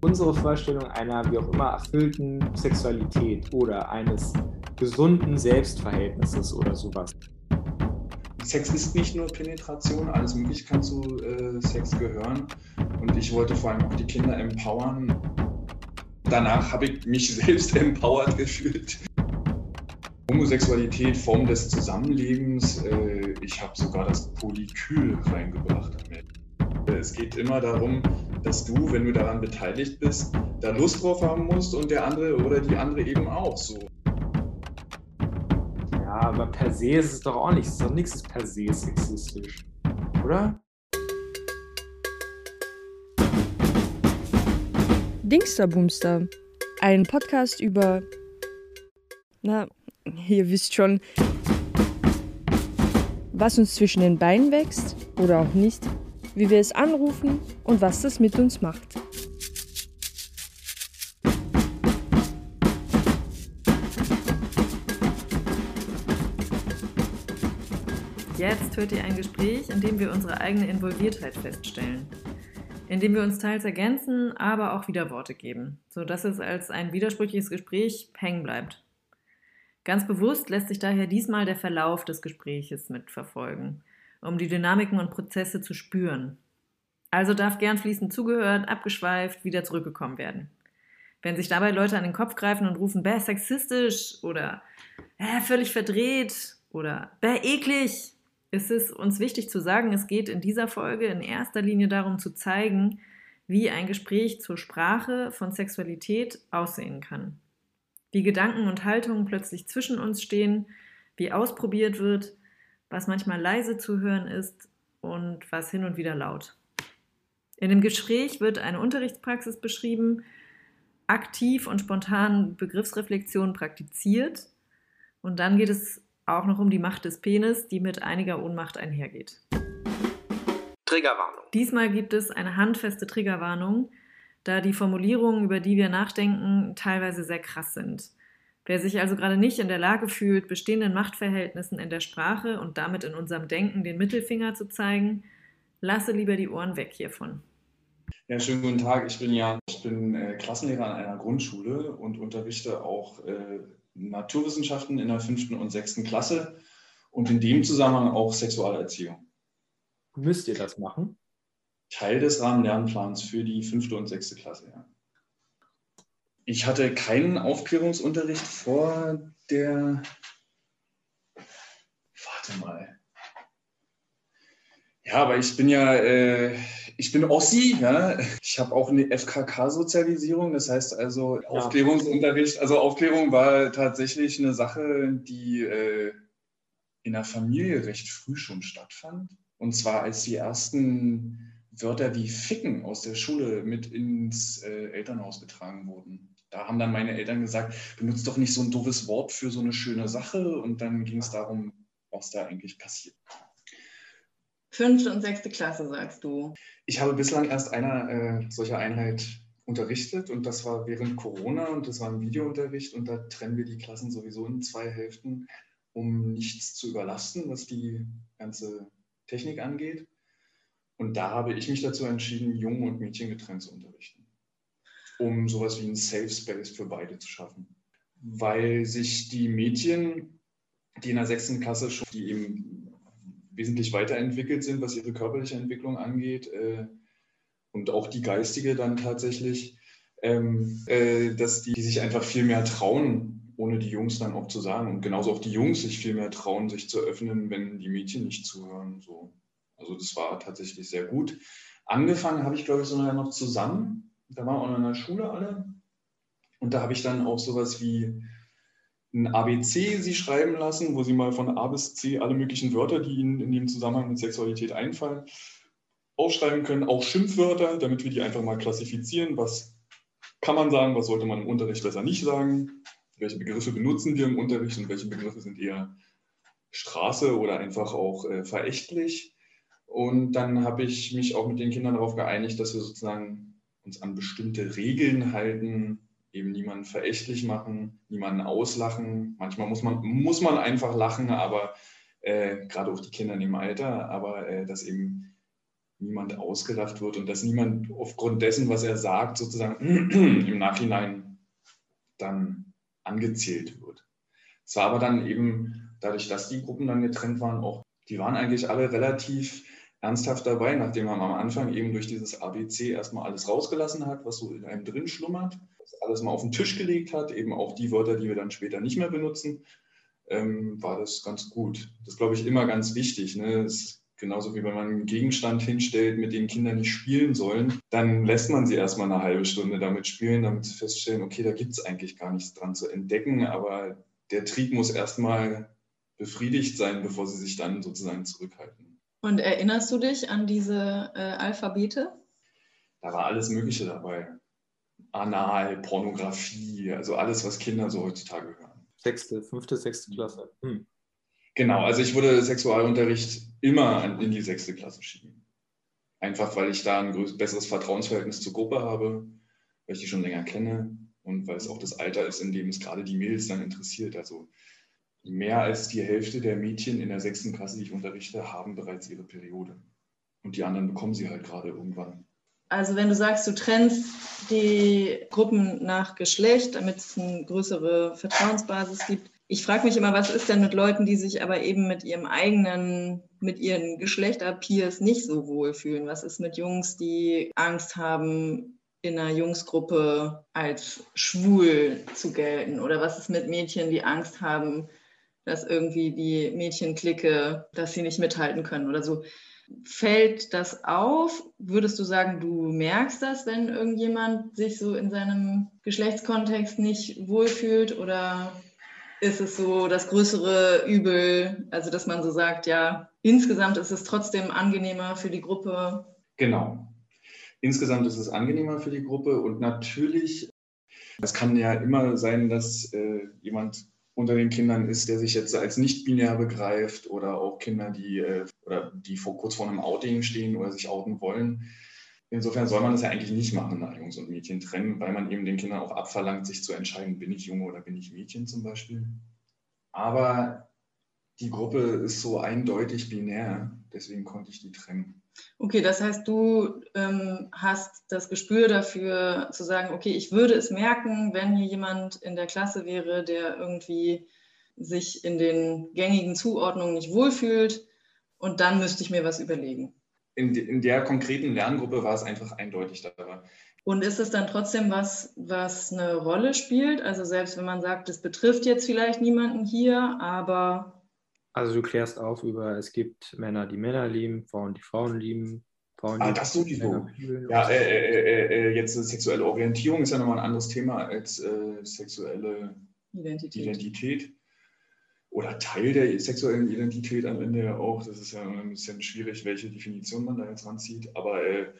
unsere Vorstellung einer wie auch immer erfüllten Sexualität oder eines gesunden Selbstverhältnisses oder sowas. Sex ist nicht nur Penetration, alles Mögliche kann zu äh, Sex gehören. Und ich wollte vor allem auch die Kinder empowern. Danach habe ich mich selbst empowered gefühlt. Homosexualität, Form des Zusammenlebens. Äh, ich habe sogar das Polykyl reingebracht damit. Es geht immer darum, dass du, wenn du daran beteiligt bist, da Lust drauf haben musst und der andere oder die andere eben auch so. Ja, aber per se ist es doch auch nichts. Ist doch nichts ist per se sexistisch. Oder? Dingster Ein Podcast über. Na, ihr wisst schon, was uns zwischen den Beinen wächst oder auch nicht wie wir es anrufen und was das mit uns macht. Jetzt hört ihr ein Gespräch, in dem wir unsere eigene Involviertheit feststellen. In dem wir uns teils ergänzen, aber auch wieder Worte geben, sodass es als ein widersprüchliches Gespräch hängen bleibt. Ganz bewusst lässt sich daher diesmal der Verlauf des Gespräches mitverfolgen um die Dynamiken und Prozesse zu spüren. Also darf gern fließend zugehört, abgeschweift, wieder zurückgekommen werden. Wenn sich dabei Leute an den Kopf greifen und rufen, bäh, sexistisch oder äh, völlig verdreht oder bäh, eklig, ist es uns wichtig zu sagen, es geht in dieser Folge in erster Linie darum zu zeigen, wie ein Gespräch zur Sprache von Sexualität aussehen kann. Wie Gedanken und Haltungen plötzlich zwischen uns stehen, wie ausprobiert wird, was manchmal leise zu hören ist und was hin und wieder laut. In dem Gespräch wird eine Unterrichtspraxis beschrieben, aktiv und spontan Begriffsreflexion praktiziert und dann geht es auch noch um die Macht des Penis, die mit einiger Ohnmacht einhergeht. Triggerwarnung. Diesmal gibt es eine handfeste Triggerwarnung, da die Formulierungen, über die wir nachdenken, teilweise sehr krass sind. Wer sich also gerade nicht in der Lage fühlt, bestehenden Machtverhältnissen in der Sprache und damit in unserem Denken den Mittelfinger zu zeigen, lasse lieber die Ohren weg hiervon. Ja, schönen guten Tag. Ich bin Jan. Ich bin äh, Klassenlehrer an einer Grundschule und unterrichte auch äh, Naturwissenschaften in der fünften und sechsten Klasse und in dem Zusammenhang auch Sexualerziehung. Müsst ihr das machen? Teil des Rahmenlernplans für die fünfte und sechste Klasse, ja. Ich hatte keinen Aufklärungsunterricht vor der. Warte mal. Ja, aber ich bin ja, äh, ich bin Ossi, ja. Ich habe auch eine FKK-Sozialisierung, das heißt also ja. Aufklärungsunterricht. Also Aufklärung war tatsächlich eine Sache, die äh, in der Familie recht früh schon stattfand. Und zwar als die ersten Wörter wie Ficken aus der Schule mit ins äh, Elternhaus getragen wurden da haben dann meine Eltern gesagt, benutzt doch nicht so ein doofes Wort für so eine schöne Sache. Und dann ging es darum, was da eigentlich passiert. Fünfte und sechste Klasse, sagst du. Ich habe bislang erst einer äh, solcher Einheit unterrichtet und das war während Corona und das war ein Videounterricht und da trennen wir die Klassen sowieso in zwei Hälften, um nichts zu überlasten, was die ganze Technik angeht. Und da habe ich mich dazu entschieden, Jungen und Mädchen getrennt zu unterrichten um sowas wie einen Safe Space für beide zu schaffen. Weil sich die Mädchen, die in der sechsten Klasse schon, die eben wesentlich weiterentwickelt sind, was ihre körperliche Entwicklung angeht, äh, und auch die geistige dann tatsächlich, ähm, äh, dass die, die sich einfach viel mehr trauen, ohne die Jungs dann auch zu sagen. Und genauso auch die Jungs sich viel mehr trauen, sich zu öffnen, wenn die Mädchen nicht zuhören. So. Also das war tatsächlich sehr gut. Angefangen habe ich, glaube ich, sogar noch zusammen da waren auch noch in der Schule alle. Und da habe ich dann auch sowas wie ein ABC sie schreiben lassen, wo sie mal von A bis C alle möglichen Wörter, die ihnen in dem Zusammenhang mit Sexualität einfallen, aufschreiben können. Auch Schimpfwörter, damit wir die einfach mal klassifizieren. Was kann man sagen, was sollte man im Unterricht besser nicht sagen? Welche Begriffe benutzen wir im Unterricht und welche Begriffe sind eher Straße oder einfach auch äh, verächtlich? Und dann habe ich mich auch mit den Kindern darauf geeinigt, dass wir sozusagen uns an bestimmte Regeln halten, eben niemanden verächtlich machen, niemanden auslachen. Manchmal muss man, muss man einfach lachen, aber äh, gerade auch die Kinder in dem Alter, aber äh, dass eben niemand ausgelacht wird und dass niemand aufgrund dessen, was er sagt, sozusagen im Nachhinein dann angezählt wird. Es war aber dann eben dadurch, dass die Gruppen dann getrennt waren, auch, die waren eigentlich alle relativ ernsthaft dabei, nachdem man am Anfang eben durch dieses ABC erstmal alles rausgelassen hat, was so in einem drin schlummert, alles mal auf den Tisch gelegt hat, eben auch die Wörter, die wir dann später nicht mehr benutzen, ähm, war das ganz gut. Das ist, glaube ich, immer ganz wichtig. Ne? Das genauso wie wenn man einen Gegenstand hinstellt, mit dem Kinder nicht spielen sollen, dann lässt man sie erstmal eine halbe Stunde damit spielen, damit sie feststellen, okay, da gibt es eigentlich gar nichts dran zu entdecken, aber der Trieb muss erstmal befriedigt sein, bevor sie sich dann sozusagen zurückhalten. Und erinnerst du dich an diese äh, Alphabete? Da war alles Mögliche dabei. Anal, Pornografie, also alles, was Kinder so heutzutage hören. Sechste, fünfte, sechste Klasse. Hm. Genau, also ich würde Sexualunterricht immer in die sechste Klasse schieben. Einfach weil ich da ein besseres Vertrauensverhältnis zur Gruppe habe, weil ich die schon länger kenne und weil es auch das Alter ist, in dem es gerade die Mädels dann interessiert. Also mehr als die Hälfte der Mädchen in der sechsten Klasse, die ich unterrichte, haben bereits ihre Periode. Und die anderen bekommen sie halt gerade irgendwann. Also wenn du sagst, du trennst die Gruppen nach Geschlecht, damit es eine größere Vertrauensbasis gibt. Ich frage mich immer, was ist denn mit Leuten, die sich aber eben mit ihrem eigenen, mit ihren Geschlechterpeers nicht so wohlfühlen? Was ist mit Jungs, die Angst haben, in einer Jungsgruppe als schwul zu gelten? Oder was ist mit Mädchen, die Angst haben, dass irgendwie die Mädchenklicke, dass sie nicht mithalten können oder so? Fällt das auf? Würdest du sagen, du merkst das, wenn irgendjemand sich so in seinem Geschlechtskontext nicht wohlfühlt? Oder ist es so das größere Übel, also dass man so sagt, ja, insgesamt ist es trotzdem angenehmer für die Gruppe? Genau. Insgesamt ist es angenehmer für die Gruppe und natürlich, es kann ja immer sein, dass äh, jemand unter den Kindern ist, der sich jetzt als nicht binär begreift oder auch Kinder, die, äh, oder die vor, kurz vor einem Outing stehen oder sich outen wollen. Insofern soll man das ja eigentlich nicht machen, nach Jungs und Mädchen trennen, weil man eben den Kindern auch abverlangt, sich zu entscheiden, bin ich Junge oder bin ich Mädchen zum Beispiel. Aber die Gruppe ist so eindeutig binär, deswegen konnte ich die trennen. Okay, das heißt, du ähm, hast das Gespür dafür zu sagen, okay, ich würde es merken, wenn hier jemand in der Klasse wäre, der irgendwie sich in den gängigen Zuordnungen nicht wohlfühlt und dann müsste ich mir was überlegen. In, in der konkreten Lerngruppe war es einfach eindeutig dabei. Und ist es dann trotzdem was, was eine Rolle spielt? Also selbst wenn man sagt, es betrifft jetzt vielleicht niemanden hier, aber also du klärst auf über, es gibt Männer, die Männer lieben, Frauen, die Frauen lieben. Frauen, ah, das sowieso. Ja, äh, äh, äh, jetzt sexuelle Orientierung ist ja nochmal ein anderes Thema als äh, sexuelle Identität. Identität. Oder Teil der sexuellen Identität am Ende ja auch. Das ist ja ein bisschen schwierig, welche Definition man da jetzt ranzieht. Aber äh,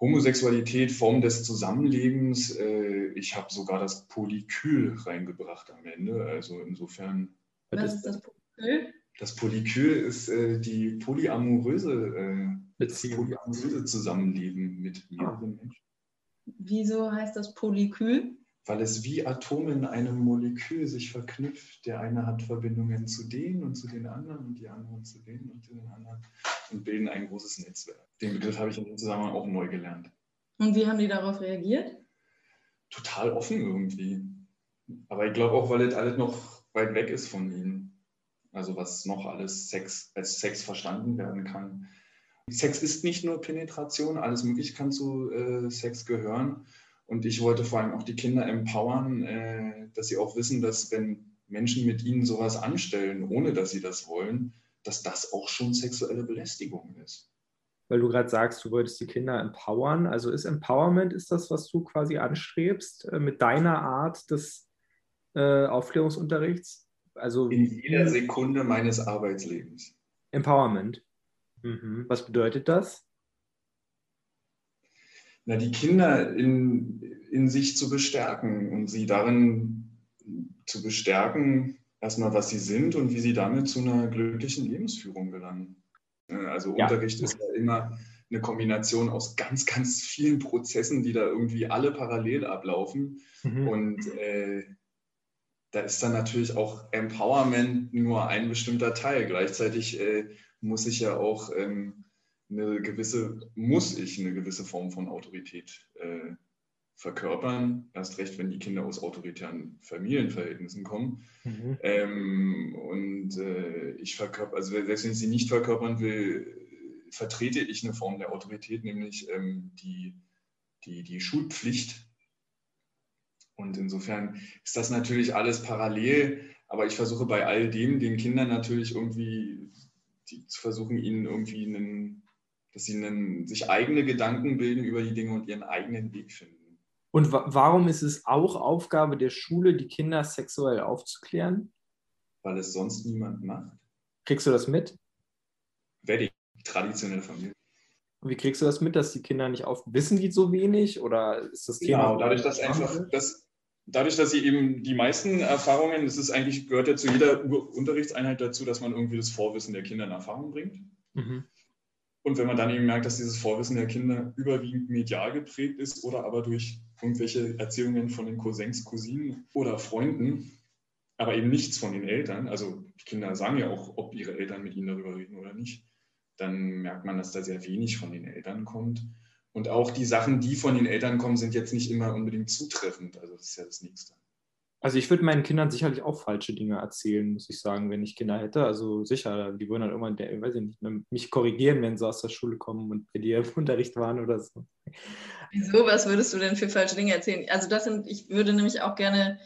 Homosexualität, Form des Zusammenlebens, äh, ich habe sogar das Polykyl reingebracht am Ende. Also insofern. Was ist das Polykyl? Das Polykyl ist äh, die polyamoröse, äh, Beziehung. polyamoröse Zusammenleben mit mehreren Menschen. Wieso heißt das Polykyl? Weil es wie Atome in einem Molekül sich verknüpft. Der eine hat Verbindungen zu denen und zu den anderen und die anderen zu denen und zu den anderen und bilden ein großes Netzwerk. Den Begriff habe ich in dem Zusammenhang auch neu gelernt. Und wie haben die darauf reagiert? Total offen irgendwie. Aber ich glaube auch, weil das alles noch weit weg ist von ihnen also was noch alles Sex als Sex verstanden werden kann. Sex ist nicht nur Penetration, alles Mögliche kann zu äh, Sex gehören. Und ich wollte vor allem auch die Kinder empowern, äh, dass sie auch wissen, dass wenn Menschen mit ihnen sowas anstellen, ohne dass sie das wollen, dass das auch schon sexuelle Belästigung ist. Weil du gerade sagst, du wolltest die Kinder empowern. Also ist Empowerment, ist das, was du quasi anstrebst äh, mit deiner Art des äh, Aufklärungsunterrichts? Also in jeder Sekunde meines Arbeitslebens. Empowerment. Mhm. Was bedeutet das? Na, die Kinder in, in sich zu bestärken und sie darin zu bestärken, erstmal, was sie sind und wie sie damit zu einer glücklichen Lebensführung gelangen. Also ja. Unterricht ist ja immer eine Kombination aus ganz, ganz vielen Prozessen, die da irgendwie alle parallel ablaufen. Mhm. Und äh, da ist dann natürlich auch Empowerment nur ein bestimmter Teil. Gleichzeitig äh, muss ich ja auch ähm, eine gewisse, muss ich eine gewisse Form von Autorität äh, verkörpern, erst recht, wenn die Kinder aus autoritären Familienverhältnissen kommen. Mhm. Ähm, und äh, ich verkörper, also selbst wenn ich sie nicht verkörpern will, vertrete ich eine Form der Autorität, nämlich ähm, die, die, die Schulpflicht. Und insofern ist das natürlich alles parallel, aber ich versuche bei all dem den Kindern natürlich irgendwie die, zu versuchen, ihnen irgendwie einen, dass sie einen, sich eigene Gedanken bilden über die Dinge und ihren eigenen Weg finden. Und wa warum ist es auch Aufgabe der Schule, die Kinder sexuell aufzuklären? Weil es sonst niemand macht. Kriegst du das mit? Wedding, traditionelle Familie. Und wie kriegst du das mit, dass die Kinder nicht auf wissen die so wenig oder ist das Thema? Genau, dadurch, dass einfach das, dadurch, dass sie eben die meisten Erfahrungen, das ist eigentlich gehört ja zu jeder Unterrichtseinheit dazu, dass man irgendwie das Vorwissen der Kinder in Erfahrung bringt. Mhm. Und wenn man dann eben merkt, dass dieses Vorwissen der Kinder überwiegend medial geprägt ist oder aber durch irgendwelche Erzählungen von den Cousins, Cousinen oder Freunden, aber eben nichts von den Eltern, also die Kinder sagen ja auch, ob ihre Eltern mit ihnen darüber reden oder nicht, dann merkt man, dass da sehr wenig von den Eltern kommt. Und auch die Sachen, die von den Eltern kommen, sind jetzt nicht immer unbedingt zutreffend. Also das ist ja das Nächste. Also ich würde meinen Kindern sicherlich auch falsche Dinge erzählen, muss ich sagen, wenn ich Kinder hätte. Also sicher, die würden dann irgendwann, der, weiß ich nicht, mich korrigieren, wenn sie aus der Schule kommen und bei dir im Unterricht waren oder so. Wieso? Was würdest du denn für falsche Dinge erzählen? Also das sind, ich würde nämlich auch gerne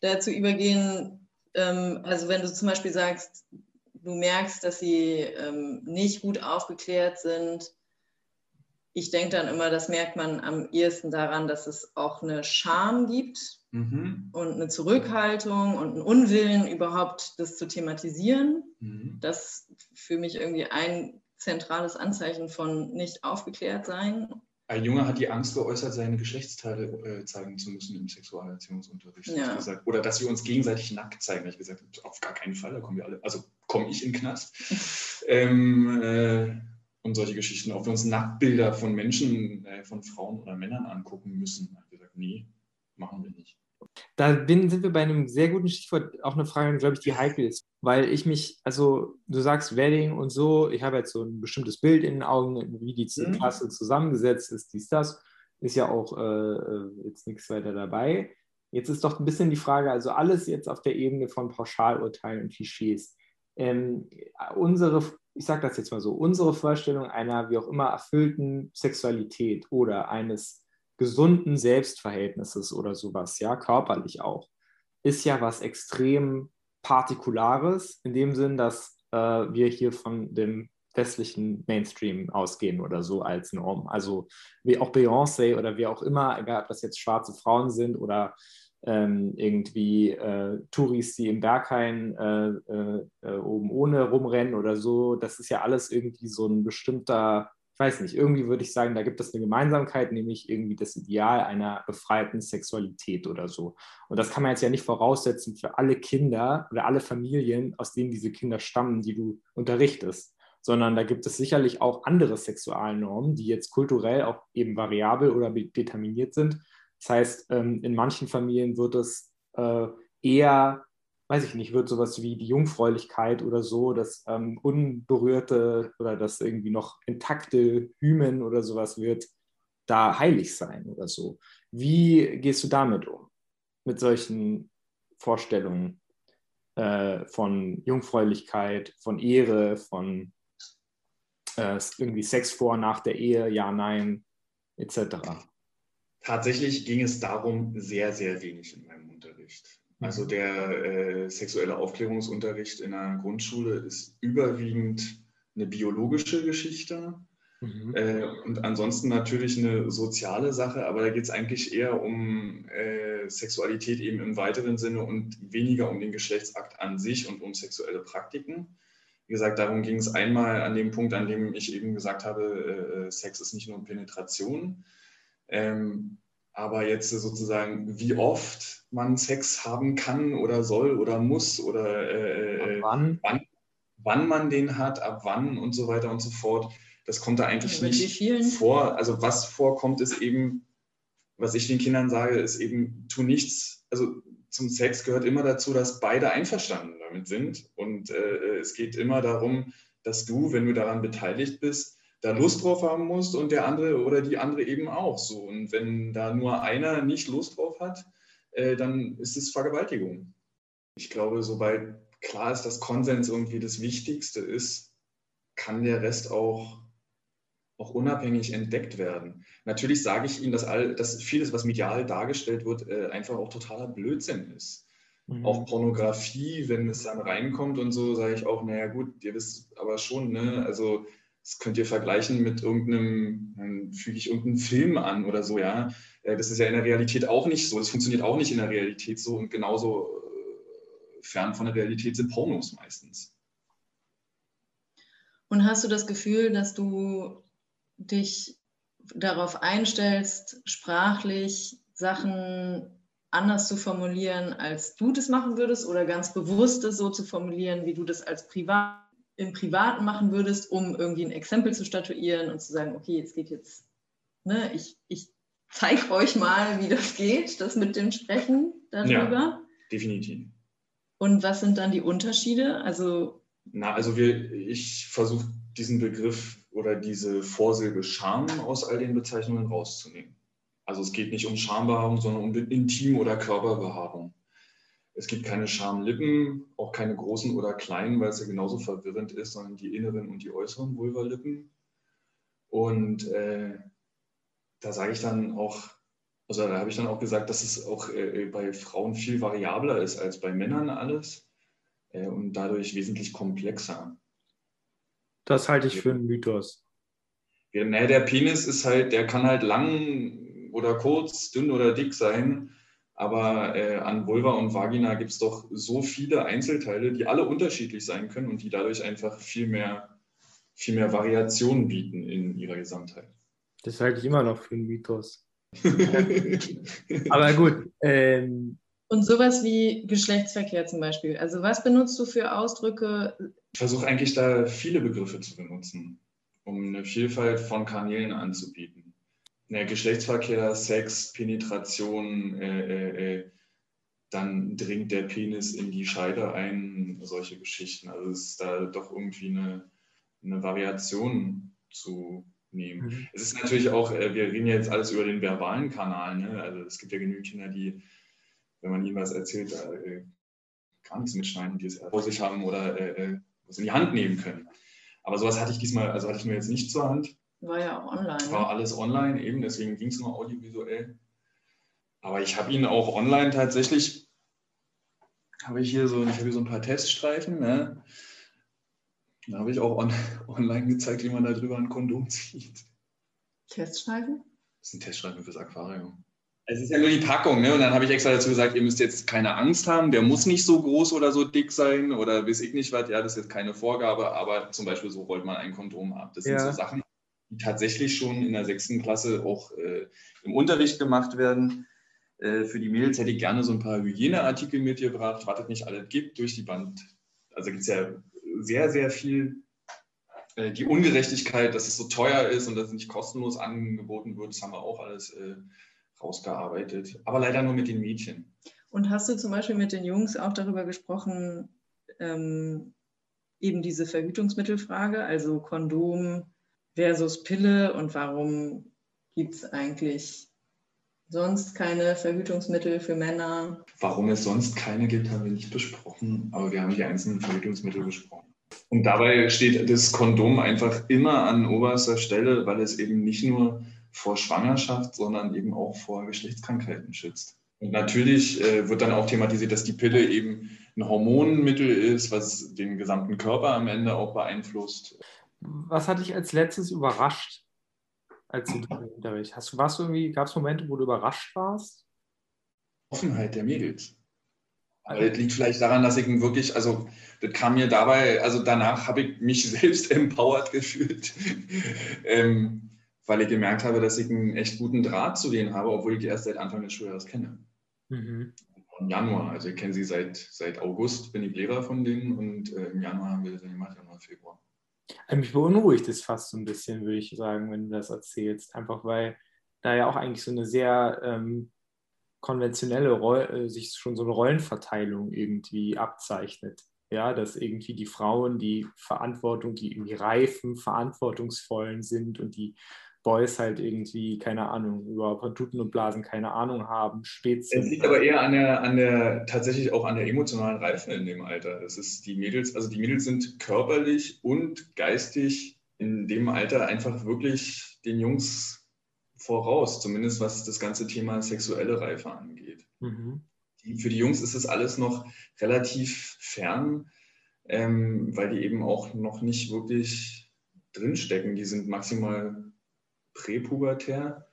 dazu übergehen, ähm, also wenn du zum Beispiel sagst, du merkst, dass sie ähm, nicht gut aufgeklärt sind, ich denke dann immer, das merkt man am ehesten daran, dass es auch eine Scham gibt mhm. und eine Zurückhaltung und einen Unwillen, überhaupt das zu thematisieren. Mhm. Das ist für mich irgendwie ein zentrales Anzeichen von nicht aufgeklärt sein. Ein Junge hat die Angst geäußert, seine Geschlechtsteile äh, zeigen zu müssen im Sexualerziehungsunterricht. Ja. Oder dass wir uns gegenseitig nackt zeigen. Ich gesagt, auf gar keinen Fall, da kommen wir alle, also komme ich in den Knast. ähm, äh, und solche Geschichten. Ob wir uns Nacktbilder von Menschen, äh, von Frauen oder Männern angucken müssen. Ich habe gesagt, nee, machen wir nicht. Da bin, sind wir bei einem sehr guten Stichwort, auch eine Frage, glaube ich, die heikel ist. Weil ich mich, also du sagst Wedding und so, ich habe jetzt so ein bestimmtes Bild in den Augen, wie die mhm. Klasse zusammengesetzt ist, dies, das, ist ja auch äh, jetzt nichts weiter dabei. Jetzt ist doch ein bisschen die Frage, also alles jetzt auf der Ebene von Pauschalurteilen und Klischees. Ähm, unsere ich sage das jetzt mal so, unsere Vorstellung einer wie auch immer erfüllten Sexualität oder eines gesunden Selbstverhältnisses oder sowas, ja, körperlich auch, ist ja was extrem Partikulares, in dem Sinn, dass äh, wir hier von dem westlichen Mainstream ausgehen oder so als Norm. Also wie auch Beyoncé oder wie auch immer, egal ob das jetzt schwarze Frauen sind oder ähm, irgendwie äh, Touris, die im Berghain äh, äh, äh, oben ohne rumrennen oder so. Das ist ja alles irgendwie so ein bestimmter, ich weiß nicht, irgendwie würde ich sagen, da gibt es eine Gemeinsamkeit, nämlich irgendwie das Ideal einer befreiten Sexualität oder so. Und das kann man jetzt ja nicht voraussetzen für alle Kinder oder alle Familien, aus denen diese Kinder stammen, die du unterrichtest sondern da gibt es sicherlich auch andere Sexualnormen, die jetzt kulturell auch eben variabel oder determiniert sind das heißt, ähm, in manchen Familien wird es äh, eher, weiß ich nicht, wird sowas wie die Jungfräulichkeit oder so, das ähm, unberührte oder das irgendwie noch intakte Hymen oder sowas wird da heilig sein oder so. Wie gehst du damit um? Mit solchen Vorstellungen äh, von Jungfräulichkeit, von Ehre, von äh, irgendwie Sex vor, nach der Ehe, ja, nein, etc. Tatsächlich ging es darum sehr, sehr wenig in meinem Unterricht. Also mhm. der äh, sexuelle Aufklärungsunterricht in der Grundschule ist überwiegend eine biologische Geschichte mhm. äh, und ansonsten natürlich eine soziale Sache, aber da geht es eigentlich eher um äh, Sexualität eben im weiteren Sinne und weniger um den Geschlechtsakt an sich und um sexuelle Praktiken. Wie gesagt, darum ging es einmal an dem Punkt, an dem ich eben gesagt habe, äh, Sex ist nicht nur Penetration, ähm, aber jetzt sozusagen, wie oft man Sex haben kann oder soll oder muss oder äh, äh wann? wann? wann, man den hat, ab wann und so weiter und so fort, das kommt da eigentlich nicht vor. Also was vorkommt, ist eben, was ich den Kindern sage, ist eben, tu nichts. Also zum Sex gehört immer dazu, dass beide einverstanden damit sind. Und äh, es geht immer darum, dass du, wenn du daran beteiligt bist, da Lust drauf haben muss und der andere oder die andere eben auch so. Und wenn da nur einer nicht Lust drauf hat, äh, dann ist es Vergewaltigung. Ich glaube, sobald klar ist, dass Konsens irgendwie das Wichtigste ist, kann der Rest auch, auch unabhängig entdeckt werden. Natürlich sage ich Ihnen, dass, all, dass vieles, was medial dargestellt wird, äh, einfach auch totaler Blödsinn ist. Mhm. Auch Pornografie, wenn es dann reinkommt und so, sage ich auch, naja gut, ihr wisst aber schon, ne, also das könnt ihr vergleichen mit irgendeinem, dann füge ich irgendeinen Film an oder so, ja. Äh, das ist ja in der Realität auch nicht so. Das funktioniert auch nicht in der Realität so und genauso äh, fern von der Realität sind Pornos meistens. Und hast du das Gefühl, dass du dich darauf einstellst, sprachlich Sachen anders zu formulieren, als du das machen würdest, oder ganz bewusst es so zu formulieren, wie du das als Privat im Privaten machen würdest, um irgendwie ein Exempel zu statuieren und zu sagen, okay, jetzt geht jetzt, ne, ich, ich zeige euch mal, wie das geht, das mit dem Sprechen darüber. Ja, definitiv. Und was sind dann die Unterschiede? Also Na, also wir, ich versuche diesen Begriff oder diese Vorsilbe Scham aus all den Bezeichnungen rauszunehmen. Also es geht nicht um Schambehaarung, sondern um Intim- oder Körperbehaarung. Es gibt keine Schamlippen, auch keine großen oder kleinen, weil es ja genauso verwirrend ist, sondern die inneren und die äußeren Vulvalippen. Und äh, da sage ich dann auch, also da habe ich dann auch gesagt, dass es auch äh, bei Frauen viel variabler ist als bei Männern alles äh, und dadurch wesentlich komplexer. Das halte ich für einen Mythos. Ja, naja, der Penis ist halt, der kann halt lang oder kurz, dünn oder dick sein. Aber äh, an Vulva und Vagina gibt es doch so viele Einzelteile, die alle unterschiedlich sein können und die dadurch einfach viel mehr, viel mehr Variationen bieten in ihrer Gesamtheit. Das halte ich immer noch für einen Mythos. Aber gut. Ähm, und sowas wie Geschlechtsverkehr zum Beispiel. Also was benutzt du für Ausdrücke? Ich versuche eigentlich da viele Begriffe zu benutzen, um eine Vielfalt von Kanälen anzubieten ne, Geschlechtsverkehr, Sex, Penetration, äh, äh, äh, dann dringt der Penis in die Scheide ein, solche Geschichten. Also es ist da doch irgendwie eine, eine Variation zu nehmen. Mhm. Es ist natürlich auch, äh, wir reden jetzt alles über den verbalen Kanal. Ne? Also es gibt ja genügend Kinder, die, wenn man ihnen was erzählt, äh, gar nichts mitschneiden, die es vor sich haben oder äh, was in die Hand nehmen können. Aber sowas hatte ich diesmal, also hatte ich nur jetzt nicht zur Hand. War ja auch online. War ne? alles online, eben, deswegen ging es nur audiovisuell. Aber ich habe ihn auch online tatsächlich, habe ich hier so, ich habe hier so ein paar Teststreifen, ne? Da habe ich auch on, online gezeigt, wie man da drüber ein Kondom zieht. Teststreifen? Das sind Teststreifen fürs Aquarium. Es ist ja nur die Packung, ne? Und dann habe ich extra dazu gesagt, ihr müsst jetzt keine Angst haben, der muss nicht so groß oder so dick sein oder weiß ich nicht was. Ja, das ist jetzt keine Vorgabe, aber zum Beispiel so rollt man ein Kondom ab. Das sind ja. so Sachen, die tatsächlich schon in der sechsten Klasse auch äh, im Unterricht gemacht werden. Äh, für die Mädels hätte ich gerne so ein paar Hygieneartikel mitgebracht, was es nicht alles gibt durch die Band. Also gibt es ja sehr, sehr viel äh, die Ungerechtigkeit, dass es so teuer ist und dass es nicht kostenlos angeboten wird, das haben wir auch alles äh, rausgearbeitet. Aber leider nur mit den Mädchen. Und hast du zum Beispiel mit den Jungs auch darüber gesprochen, ähm, eben diese Verhütungsmittelfrage, also Kondom, versus Pille und warum gibt es eigentlich sonst keine Verhütungsmittel für Männer? Warum es sonst keine gibt, haben wir nicht besprochen, aber wir haben die einzelnen Verhütungsmittel besprochen. Und dabei steht das Kondom einfach immer an oberster Stelle, weil es eben nicht nur vor Schwangerschaft, sondern eben auch vor Geschlechtskrankheiten schützt. Und natürlich äh, wird dann auch thematisiert, dass die Pille eben ein Hormonmittel ist, was den gesamten Körper am Ende auch beeinflusst was hat dich als letztes überrascht, als du im Unterricht hast? Du warst irgendwie, gab es Momente, wo du überrascht warst? Offenheit der Mädels. Aber das liegt vielleicht daran, dass ich wirklich, also das kam mir dabei, also danach habe ich mich selbst empowered gefühlt, ähm, weil ich gemerkt habe, dass ich einen echt guten Draht zu denen habe, obwohl ich die erst seit Anfang des Schuljahres kenne. Mhm. Im Januar, also ich kenne sie seit, seit August, bin ich Lehrer von denen und äh, im Januar haben wir das gemacht, Januar, Februar. Äh, mich beunruhigt es fast so ein bisschen, würde ich sagen, wenn du das erzählst. Einfach weil da ja auch eigentlich so eine sehr ähm, konventionelle Rolle, äh, sich schon so eine Rollenverteilung irgendwie abzeichnet. ja, dass irgendwie die Frauen die Verantwortung, die irgendwie reifen, verantwortungsvollen sind und die Boys halt irgendwie, keine Ahnung, über Pantuten und Blasen keine Ahnung haben, spät sind. Es liegt aber eher an der, an der, tatsächlich auch an der emotionalen Reife in dem Alter. Das ist die Mädels, also die Mädels sind körperlich und geistig in dem Alter einfach wirklich den Jungs voraus, zumindest was das ganze Thema sexuelle Reife angeht. Mhm. Die, für die Jungs ist es alles noch relativ fern, ähm, weil die eben auch noch nicht wirklich drinstecken. Die sind maximal präpubertär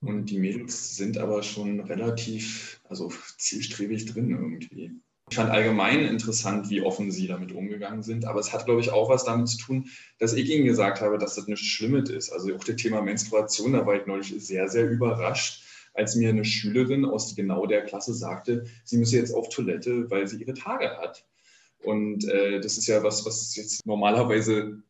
und die Mädels sind aber schon relativ, also zielstrebig drin irgendwie. Ich fand allgemein interessant, wie offen sie damit umgegangen sind, aber es hat, glaube ich, auch was damit zu tun, dass ich ihnen gesagt habe, dass das nichts Schlimmes ist. Also auch das Thema Menstruation, da war ich neulich sehr, sehr überrascht, als mir eine Schülerin aus genau der Klasse sagte, sie müsse jetzt auf Toilette, weil sie ihre Tage hat. Und äh, das ist ja was, was jetzt normalerweise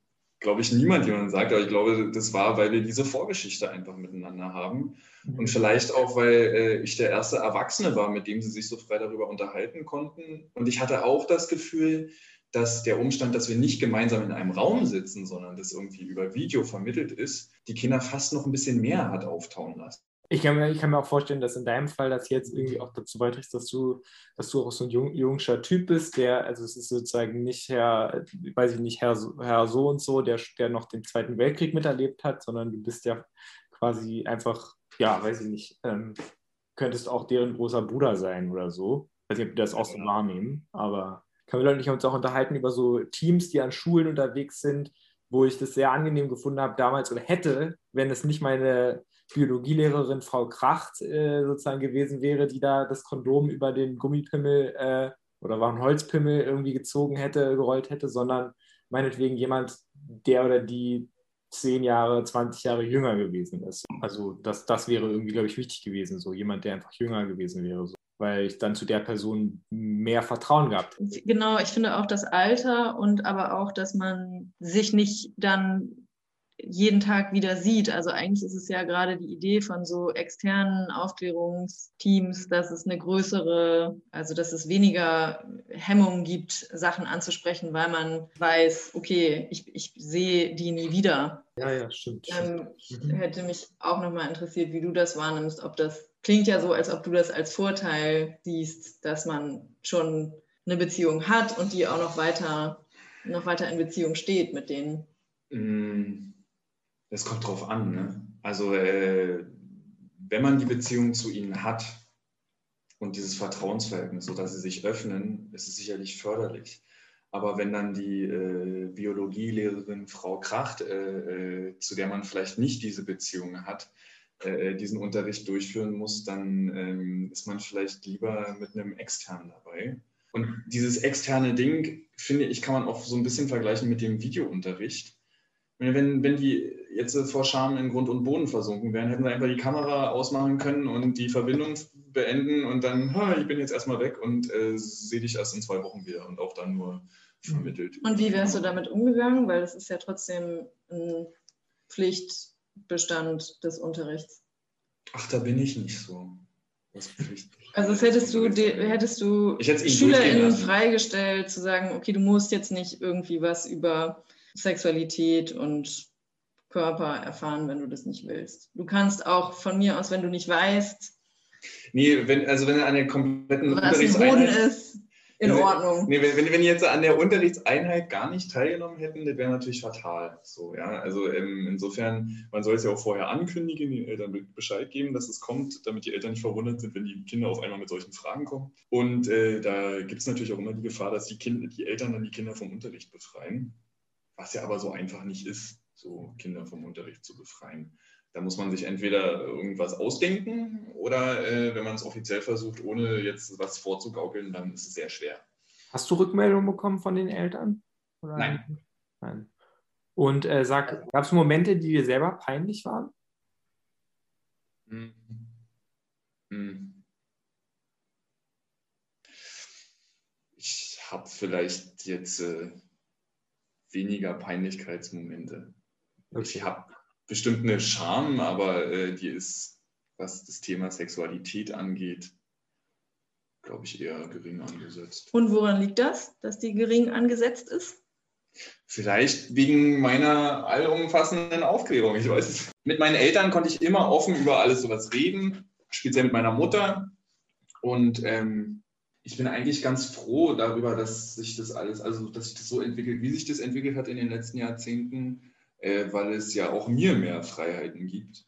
glaube ich, niemand jemand sagt, aber ich glaube, das war, weil wir diese Vorgeschichte einfach miteinander haben. Mhm. Und vielleicht auch, weil äh, ich der erste Erwachsene war, mit dem sie sich so frei darüber unterhalten konnten. Und ich hatte auch das Gefühl, dass der Umstand, dass wir nicht gemeinsam in einem Raum sitzen, sondern das irgendwie über Video vermittelt ist, die Kinder fast noch ein bisschen mehr hat auftauen lassen. Ich kann, mir, ich kann mir auch vorstellen, dass in deinem Fall das jetzt irgendwie auch dazu beiträgt, dass du, dass du auch so ein jung, jungscher Typ bist, der, also es ist sozusagen nicht Herr, weiß ich nicht, Herr, Herr so und so, der, der noch den Zweiten Weltkrieg miterlebt hat, sondern du bist ja quasi einfach, ja, weiß ich nicht, ähm, könntest auch deren großer Bruder sein oder so. Ich weiß nicht, ob die das auch so wahrnehmen, aber können wir Leute uns auch unterhalten über so Teams, die an Schulen unterwegs sind, wo ich das sehr angenehm gefunden habe damals oder hätte, wenn es nicht meine Biologielehrerin Frau Kracht äh, sozusagen gewesen wäre, die da das Kondom über den Gummipimmel äh, oder war ein Holzpimmel irgendwie gezogen hätte, gerollt hätte, sondern meinetwegen jemand, der oder die zehn Jahre, 20 Jahre jünger gewesen ist. Also das, das wäre irgendwie, glaube ich, wichtig gewesen, so jemand, der einfach jünger gewesen wäre. So weil ich dann zu der Person mehr Vertrauen gehabt hätte. Genau, ich finde auch das Alter und aber auch, dass man sich nicht dann jeden Tag wieder sieht. Also eigentlich ist es ja gerade die Idee von so externen Aufklärungsteams, dass es eine größere, also dass es weniger Hemmungen gibt, Sachen anzusprechen, weil man weiß, okay, ich, ich sehe die nie wieder. Ja, ja, stimmt. Ähm, mhm. Hätte mich auch nochmal interessiert, wie du das wahrnimmst, ob das klingt ja so, als ob du das als Vorteil siehst, dass man schon eine Beziehung hat und die auch noch weiter, noch weiter in Beziehung steht mit denen. Mm es kommt drauf an. Ne? Also äh, wenn man die Beziehung zu ihnen hat und dieses Vertrauensverhältnis, sodass sie sich öffnen, ist es sicherlich förderlich. Aber wenn dann die äh, Biologielehrerin Frau Kracht, äh, äh zu der man vielleicht nicht diese Beziehung hat, äh, diesen Unterricht durchführen muss, dann ähm, ist man vielleicht lieber mit einem externen dabei. Und dieses externe Ding, finde ich, kann man auch so ein bisschen vergleichen mit dem Videounterricht wenn, wenn die jetzt vor Scham in Grund und Boden versunken wären, hätten wir einfach die Kamera ausmachen können und die Verbindung beenden und dann, ha, ich bin jetzt erstmal weg und äh, sehe dich erst in zwei Wochen wieder und auch dann nur vermittelt. Und wie wärst du damit umgegangen? Weil das ist ja trotzdem ein Pflichtbestand des Unterrichts. Ach, da bin ich nicht so. Also das hättest du, hättest du SchülerInnen freigestellt, zu sagen, okay, du musst jetzt nicht irgendwie was über Sexualität und Körper erfahren, wenn du das nicht willst. Du kannst auch von mir aus, wenn du nicht weißt. Nee, wenn, also wenn er an der kompletten Boden ist, in wenn, Ordnung. Nee, wenn, wenn die jetzt an der Unterrichtseinheit gar nicht teilgenommen hätten, das wäre natürlich fatal. So, ja? Also ähm, insofern, man soll es ja auch vorher ankündigen, den Eltern Bescheid geben, dass es kommt, damit die Eltern nicht verwundert sind, wenn die Kinder auf einmal mit solchen Fragen kommen. Und äh, da gibt es natürlich auch immer die Gefahr, dass die, Kinder, die Eltern dann die Kinder vom Unterricht befreien was ja aber so einfach nicht ist, so Kinder vom Unterricht zu befreien. Da muss man sich entweder irgendwas ausdenken oder äh, wenn man es offiziell versucht, ohne jetzt was vorzugaukeln, dann ist es sehr schwer. Hast du Rückmeldungen bekommen von den Eltern? Oder? Nein. Nein. Und äh, sag, gab es Momente, die dir selber peinlich waren? Hm. Hm. Ich habe vielleicht jetzt äh, weniger Peinlichkeitsmomente. Okay. Ich habe bestimmt eine Scham, aber äh, die ist, was das Thema Sexualität angeht, glaube ich, eher gering angesetzt. Und woran liegt das, dass die gering angesetzt ist? Vielleicht wegen meiner allumfassenden Aufklärung, ich weiß es. Mit meinen Eltern konnte ich immer offen über alles sowas reden, speziell mit meiner Mutter. Und ähm, ich bin eigentlich ganz froh darüber, dass sich das alles, also dass sich das so entwickelt, wie sich das entwickelt hat in den letzten Jahrzehnten, äh, weil es ja auch mir mehr Freiheiten gibt.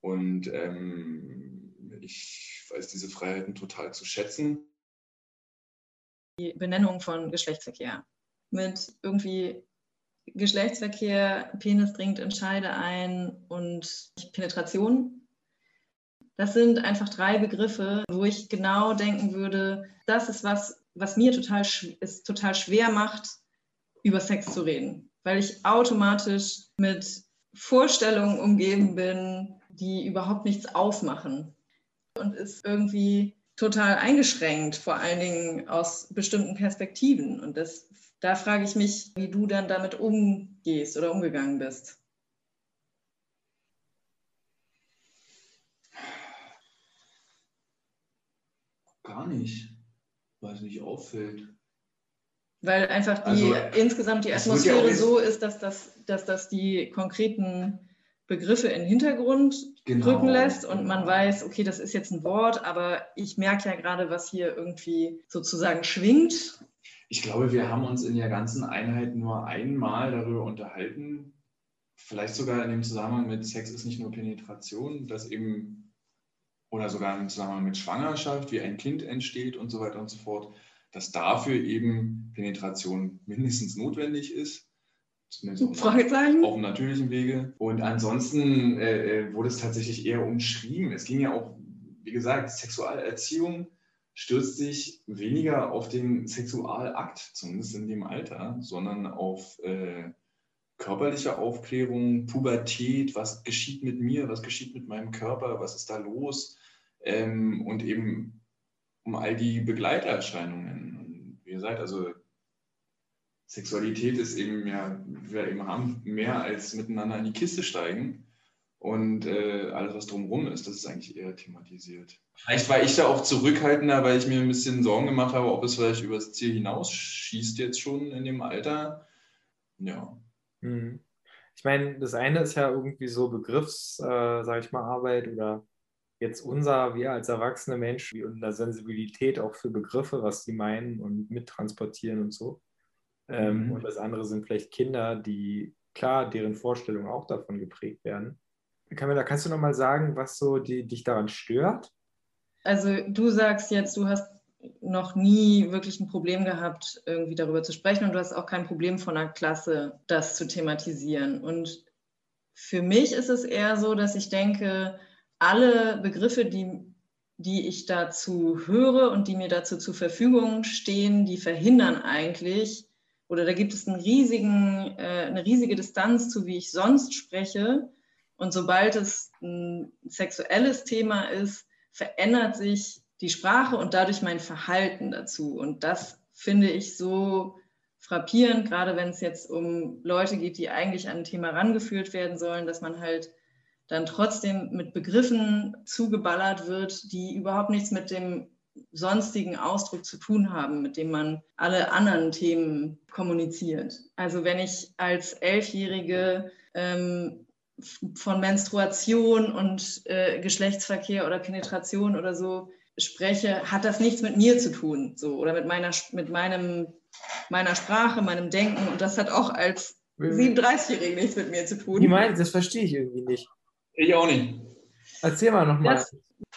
Und ähm, ich weiß diese Freiheiten total zu schätzen. Die Benennung von Geschlechtsverkehr mit irgendwie Geschlechtsverkehr, Penis dringt in Scheide ein und Penetration. Das sind einfach drei Begriffe, wo ich genau denken würde, das ist was, was mir total, es total schwer macht, über Sex zu reden, weil ich automatisch mit Vorstellungen umgeben bin, die überhaupt nichts aufmachen und ist irgendwie total eingeschränkt, vor allen Dingen aus bestimmten Perspektiven. Und das da frage ich mich, wie du dann damit umgehst oder umgegangen bist. Gar nicht, weil es nicht auffällt. Weil einfach die also, insgesamt die Atmosphäre ja so ist, dass das, dass das die konkreten Begriffe in den Hintergrund genau, rücken lässt und genau. man weiß, okay, das ist jetzt ein Wort, aber ich merke ja gerade, was hier irgendwie sozusagen schwingt ich glaube, wir haben uns in der ganzen Einheit nur einmal darüber unterhalten, vielleicht sogar in dem Zusammenhang mit Sex ist nicht nur Penetration, dass eben, oder sogar im Zusammenhang mit Schwangerschaft, wie ein Kind entsteht und so weiter und so fort, dass dafür eben Penetration mindestens notwendig ist. Zumindest Fragezeichen. Auf dem natürlichen Wege. Und ansonsten äh, äh, wurde es tatsächlich eher umschrieben. Es ging ja auch, wie gesagt, Sexualerziehung stürzt sich weniger auf den Sexualakt, zumindest in dem Alter, sondern auf äh, körperliche Aufklärung, Pubertät, was geschieht mit mir, was geschieht mit meinem Körper, was ist da los ähm, und eben um all die Begleiterscheinungen. Und wie gesagt, also Sexualität ist eben ja, wir eben haben mehr als miteinander in die Kiste steigen und äh, alles, was drumherum ist, das ist eigentlich eher thematisiert. Vielleicht war ich da auch zurückhaltender, weil ich mir ein bisschen Sorgen gemacht habe, ob es vielleicht übers Ziel hinausschießt jetzt schon in dem Alter. Ja. Mhm. Ich meine, das eine ist ja irgendwie so Begriffs, äh, sage ich mal, Arbeit oder jetzt unser, wir als erwachsene Menschen, und eine Sensibilität auch für Begriffe, was die meinen und mittransportieren und so. Ähm, mhm. Und das andere sind vielleicht Kinder, die, klar, deren Vorstellungen auch davon geprägt werden. Camilla, kannst du noch mal sagen, was so die, dich daran stört? Also du sagst jetzt, du hast noch nie wirklich ein Problem gehabt, irgendwie darüber zu sprechen und du hast auch kein Problem von einer Klasse, das zu thematisieren. Und für mich ist es eher so, dass ich denke, alle Begriffe, die, die ich dazu höre und die mir dazu zur Verfügung stehen, die verhindern eigentlich, oder da gibt es einen riesigen, äh, eine riesige Distanz zu, wie ich sonst spreche, und sobald es ein sexuelles Thema ist, verändert sich die Sprache und dadurch mein Verhalten dazu. Und das finde ich so frappierend, gerade wenn es jetzt um Leute geht, die eigentlich an ein Thema rangeführt werden sollen, dass man halt dann trotzdem mit Begriffen zugeballert wird, die überhaupt nichts mit dem sonstigen Ausdruck zu tun haben, mit dem man alle anderen Themen kommuniziert. Also wenn ich als Elfjährige ähm, von Menstruation und äh, Geschlechtsverkehr oder Penetration oder so spreche, hat das nichts mit mir zu tun, so oder mit meiner mit meinem meiner Sprache, meinem Denken und das hat auch als 37-Jährige nichts mit mir zu tun. Wie meinst Das verstehe ich irgendwie nicht. Ich auch nicht. Erzähl mal nochmal.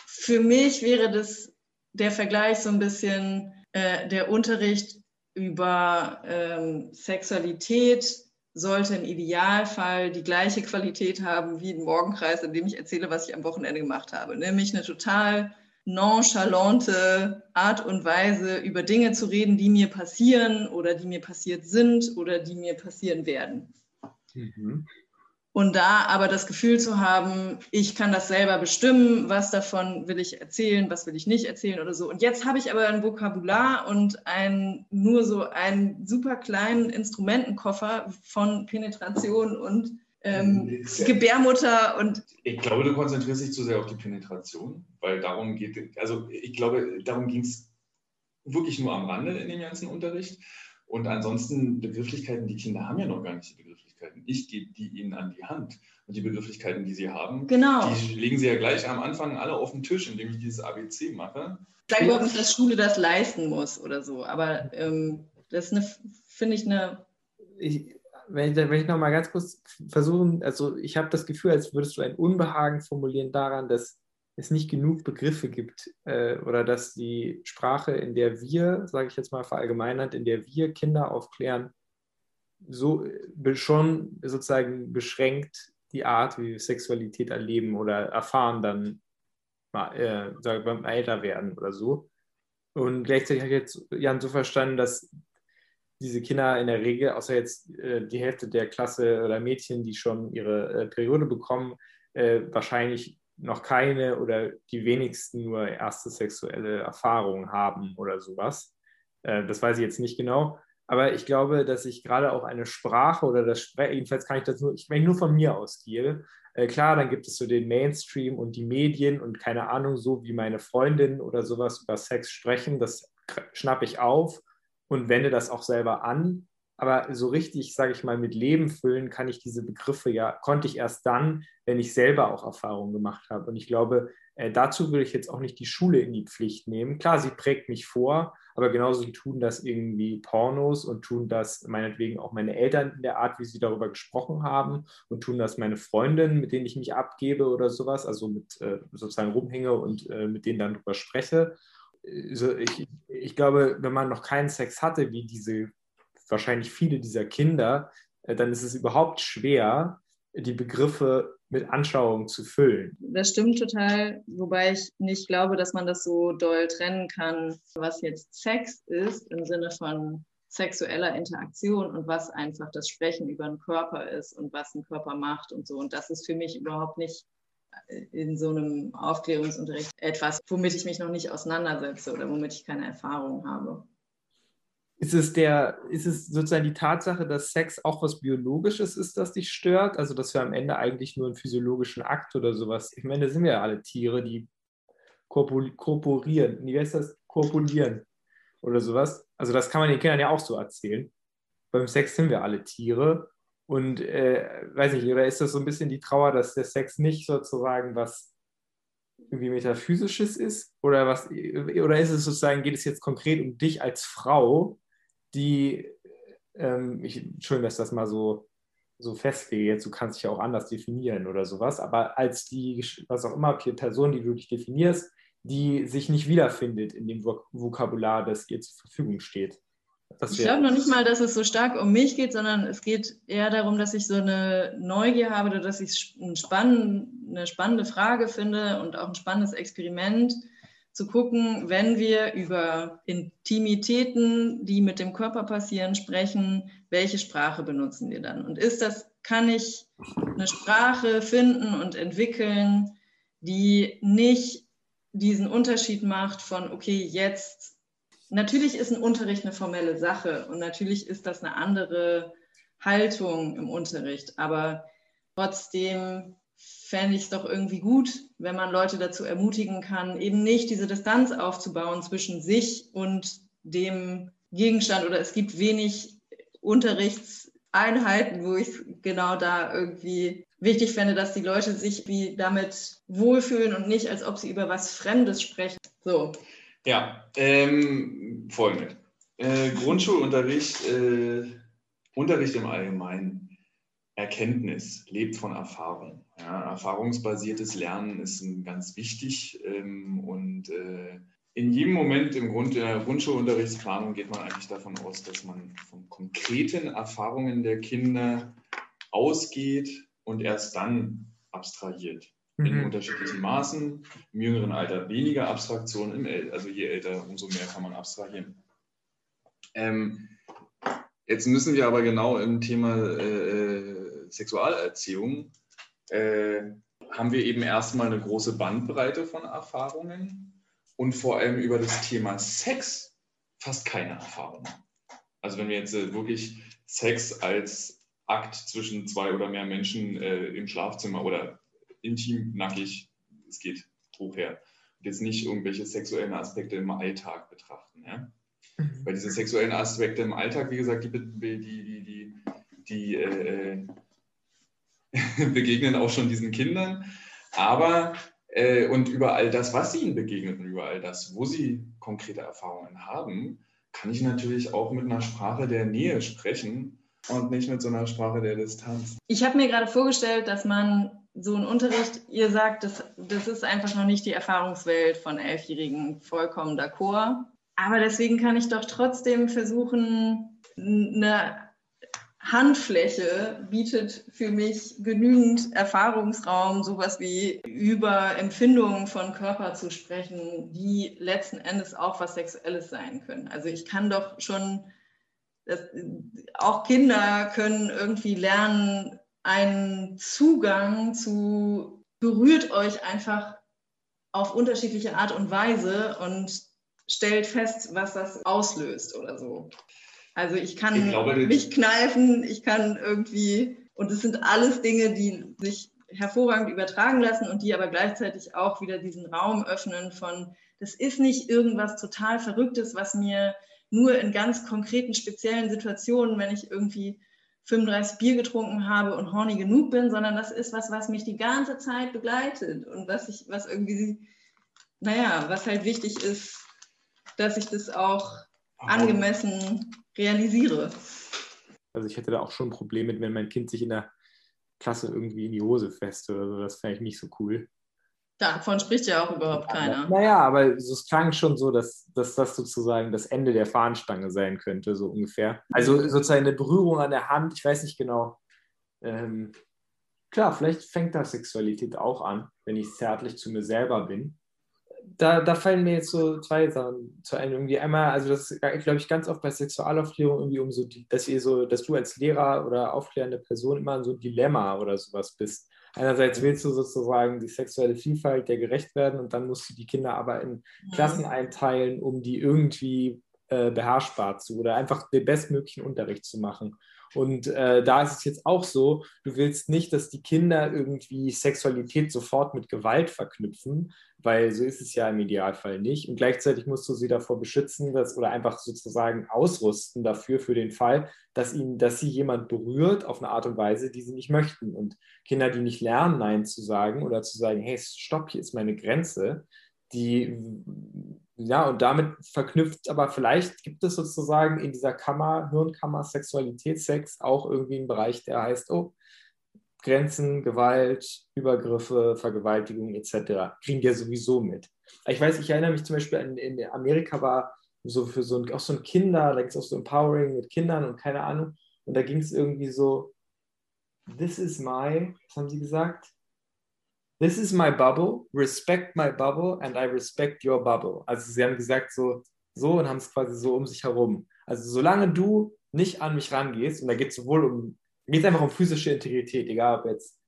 Für mich wäre das der Vergleich so ein bisschen äh, der Unterricht über ähm, Sexualität sollte im Idealfall die gleiche Qualität haben wie ein Morgenkreis, in dem ich erzähle, was ich am Wochenende gemacht habe. Nämlich eine total nonchalante Art und Weise, über Dinge zu reden, die mir passieren oder die mir passiert sind oder die mir passieren werden. Mhm. Und da aber das Gefühl zu haben, ich kann das selber bestimmen, was davon will ich erzählen, was will ich nicht erzählen oder so. Und jetzt habe ich aber ein Vokabular und ein, nur so einen super kleinen Instrumentenkoffer von Penetration und ähm, Gebärmutter und. Ich glaube, du konzentrierst dich zu sehr auf die Penetration, weil darum geht, also ich glaube, darum ging es wirklich nur am Rande in dem ganzen Unterricht. Und ansonsten Begrifflichkeiten, die Kinder haben ja noch gar nicht die Begrifflichkeiten. Ich gebe die ihnen an die Hand. Und die Begrifflichkeiten, die sie haben, Genau. die legen sie ja gleich am Anfang alle auf den Tisch, indem ich dieses ABC mache. Ich sage überhaupt nicht, dass Schule das leisten muss oder so, aber ähm, das ist eine, finde ich, eine. ich, wenn ich, wenn ich noch mal ganz kurz versuchen, also ich habe das Gefühl, als würdest du ein Unbehagen formulieren daran, dass es nicht genug Begriffe gibt äh, oder dass die Sprache, in der wir, sage ich jetzt mal verallgemeinert, in der wir Kinder aufklären, so äh, schon sozusagen beschränkt die Art, wie wir Sexualität erleben oder erfahren dann äh, sag, beim Älterwerden oder so. Und gleichzeitig habe ich jetzt Jan so verstanden, dass diese Kinder in der Regel, außer jetzt äh, die Hälfte der Klasse oder Mädchen, die schon ihre äh, Periode bekommen, äh, wahrscheinlich noch keine oder die wenigsten nur erste sexuelle Erfahrungen haben oder sowas. Äh, das weiß ich jetzt nicht genau. Aber ich glaube, dass ich gerade auch eine Sprache oder das Sprechen, jedenfalls kann ich das nur, ich, ich nur von mir ausgehe, äh, klar, dann gibt es so den Mainstream und die Medien und keine Ahnung, so wie meine Freundin oder sowas über Sex sprechen, das schnappe ich auf und wende das auch selber an. Aber so richtig, sage ich mal, mit Leben füllen kann ich diese Begriffe ja, konnte ich erst dann, wenn ich selber auch Erfahrungen gemacht habe. Und ich glaube, äh, dazu würde ich jetzt auch nicht die Schule in die Pflicht nehmen. Klar, sie prägt mich vor, aber genauso tun das irgendwie Pornos und tun das meinetwegen auch meine Eltern in der Art, wie sie darüber gesprochen haben und tun das meine Freundinnen, mit denen ich mich abgebe oder sowas, also mit äh, sozusagen rumhänge und äh, mit denen dann darüber spreche. Also ich, ich glaube, wenn man noch keinen Sex hatte, wie diese wahrscheinlich viele dieser Kinder, äh, dann ist es überhaupt schwer, die Begriffe mit Anschauungen zu füllen. Das stimmt total, wobei ich nicht glaube, dass man das so doll trennen kann, was jetzt Sex ist im Sinne von sexueller Interaktion und was einfach das Sprechen über einen Körper ist und was ein Körper macht und so. Und das ist für mich überhaupt nicht in so einem Aufklärungsunterricht etwas, womit ich mich noch nicht auseinandersetze oder womit ich keine Erfahrung habe. Ist es, der, ist es sozusagen die Tatsache, dass Sex auch was Biologisches ist, das dich stört? Also, dass wir am Ende eigentlich nur einen physiologischen Akt oder sowas. Ich meine, da sind wir ja alle Tiere, die korpul korporieren. Wie heißt das? Korpulieren oder sowas. Also, das kann man den Kindern ja auch so erzählen. Beim Sex sind wir alle Tiere. Und äh, weiß nicht, oder ist das so ein bisschen die Trauer, dass der Sex nicht sozusagen was irgendwie metaphysisches ist? Oder was, oder ist es sozusagen, geht es jetzt konkret um dich als Frau, die, ähm, ich, Entschuldigung, dass das mal so, so festlege, jetzt du kannst dich ja auch anders definieren oder sowas, aber als die, was auch immer, Person, die du dich definierst, die sich nicht wiederfindet in dem Vok Vokabular, das ihr zur Verfügung steht. Ich glaube noch nicht mal, dass es so stark um mich geht, sondern es geht eher darum, dass ich so eine Neugier habe oder dass ich ein spann eine spannende Frage finde und auch ein spannendes Experiment, zu gucken, wenn wir über Intimitäten, die mit dem Körper passieren, sprechen, welche Sprache benutzen wir dann? Und ist das, kann ich eine Sprache finden und entwickeln, die nicht diesen Unterschied macht von, okay, jetzt, natürlich ist ein Unterricht eine formelle Sache und natürlich ist das eine andere Haltung im Unterricht, aber trotzdem fände ich es doch irgendwie gut, wenn man Leute dazu ermutigen kann, eben nicht diese Distanz aufzubauen zwischen sich und dem Gegenstand. Oder es gibt wenig Unterrichtseinheiten, wo ich genau da irgendwie wichtig fände, dass die Leute sich wie damit wohlfühlen und nicht, als ob sie über was Fremdes sprechen. So. Ja, ähm, folgendes. Äh, Grundschulunterricht, äh, Unterricht im Allgemeinen Erkenntnis lebt von Erfahrung. Ja, erfahrungsbasiertes Lernen ist ganz wichtig ähm, und äh, in jedem Moment im Grund der Grundschulunterrichtsplanung geht man eigentlich davon aus, dass man von konkreten Erfahrungen der Kinder ausgeht und erst dann abstrahiert. Mhm. In unterschiedlichen Maßen, im jüngeren Alter weniger Abstraktion, im El also je älter, umso mehr kann man abstrahieren. Ähm, jetzt müssen wir aber genau im Thema äh, Sexualerziehung äh, haben wir eben erstmal eine große Bandbreite von Erfahrungen und vor allem über das Thema Sex fast keine Erfahrung. Also wenn wir jetzt äh, wirklich Sex als Akt zwischen zwei oder mehr Menschen äh, im Schlafzimmer oder intim, nackig, es geht hoch her, und jetzt nicht irgendwelche sexuellen Aspekte im Alltag betrachten. Ja? Mhm. Weil diese sexuellen Aspekte im Alltag, wie gesagt, die, die, die, die, die äh, begegnen auch schon diesen Kindern. Aber äh, und über all das, was ihnen begegnet und über all das, wo sie konkrete Erfahrungen haben, kann ich natürlich auch mit einer Sprache der Nähe sprechen und nicht mit so einer Sprache der Distanz. Ich habe mir gerade vorgestellt, dass man so einen Unterricht, ihr sagt, das, das ist einfach noch nicht die Erfahrungswelt von Elfjährigen, vollkommen d'accord. Aber deswegen kann ich doch trotzdem versuchen, eine Handfläche bietet für mich genügend Erfahrungsraum, sowas wie über Empfindungen von Körper zu sprechen, die letzten Endes auch was Sexuelles sein können. Also ich kann doch schon, das, auch Kinder können irgendwie lernen, einen Zugang zu berührt euch einfach auf unterschiedliche Art und Weise und stellt fest, was das auslöst oder so. Also ich kann ich glaube, mich kneifen, ich kann irgendwie, und es sind alles Dinge, die sich hervorragend übertragen lassen und die aber gleichzeitig auch wieder diesen Raum öffnen von, das ist nicht irgendwas total Verrücktes, was mir nur in ganz konkreten, speziellen Situationen, wenn ich irgendwie 35 Bier getrunken habe und horny genug bin, sondern das ist was, was mich die ganze Zeit begleitet und was ich, was irgendwie, naja, was halt wichtig ist, dass ich das auch angemessen realisiere. Also ich hätte da auch schon ein Problem mit, wenn mein Kind sich in der Klasse irgendwie in die Hose feste oder so. Das fände ich nicht so cool. Davon spricht ja auch überhaupt keiner. Naja, aber es klang schon so, dass, dass das sozusagen das Ende der Fahnenstange sein könnte, so ungefähr. Also sozusagen eine Berührung an der Hand, ich weiß nicht genau. Ähm, klar, vielleicht fängt da Sexualität auch an, wenn ich zärtlich zu mir selber bin da, da fallen mir jetzt so zwei Sachen zu ein. Irgendwie einmal, also das glaube ich ganz oft bei Sexualaufklärung irgendwie um so, die, dass ihr so, dass du als Lehrer oder aufklärende Person immer so ein Dilemma oder sowas bist. Einerseits willst du sozusagen die sexuelle Vielfalt der gerecht werden und dann musst du die Kinder aber in Klassen einteilen, um die irgendwie äh, beherrschbar zu oder einfach den bestmöglichen Unterricht zu machen. Und äh, da ist es jetzt auch so, du willst nicht, dass die Kinder irgendwie Sexualität sofort mit Gewalt verknüpfen, weil so ist es ja im Idealfall nicht. Und gleichzeitig musst du sie davor beschützen dass, oder einfach sozusagen ausrüsten dafür, für den Fall, dass, ihnen, dass sie jemand berührt auf eine Art und Weise, die sie nicht möchten. Und Kinder, die nicht lernen, Nein zu sagen oder zu sagen, hey, stopp, hier ist meine Grenze, die ja, und damit verknüpft, aber vielleicht gibt es sozusagen in dieser Kammer, Hirnkammer Sexualitätssex auch irgendwie einen Bereich, der heißt, oh, Grenzen, Gewalt, Übergriffe, Vergewaltigung etc. kriegen ja sowieso mit. Ich weiß, ich erinnere mich zum Beispiel an, in Amerika war so für so ein, auch so ein Kinder, da gibt es auch so Empowering mit Kindern und keine Ahnung. Und da ging es irgendwie so, this is my, was haben sie gesagt? This is my bubble, respect my bubble and I respect your bubble. Also sie haben gesagt so, so und haben es quasi so um sich herum. Also solange du nicht an mich rangehst, und da geht es sowohl um, geht einfach um physische Integrität, egal ob jetzt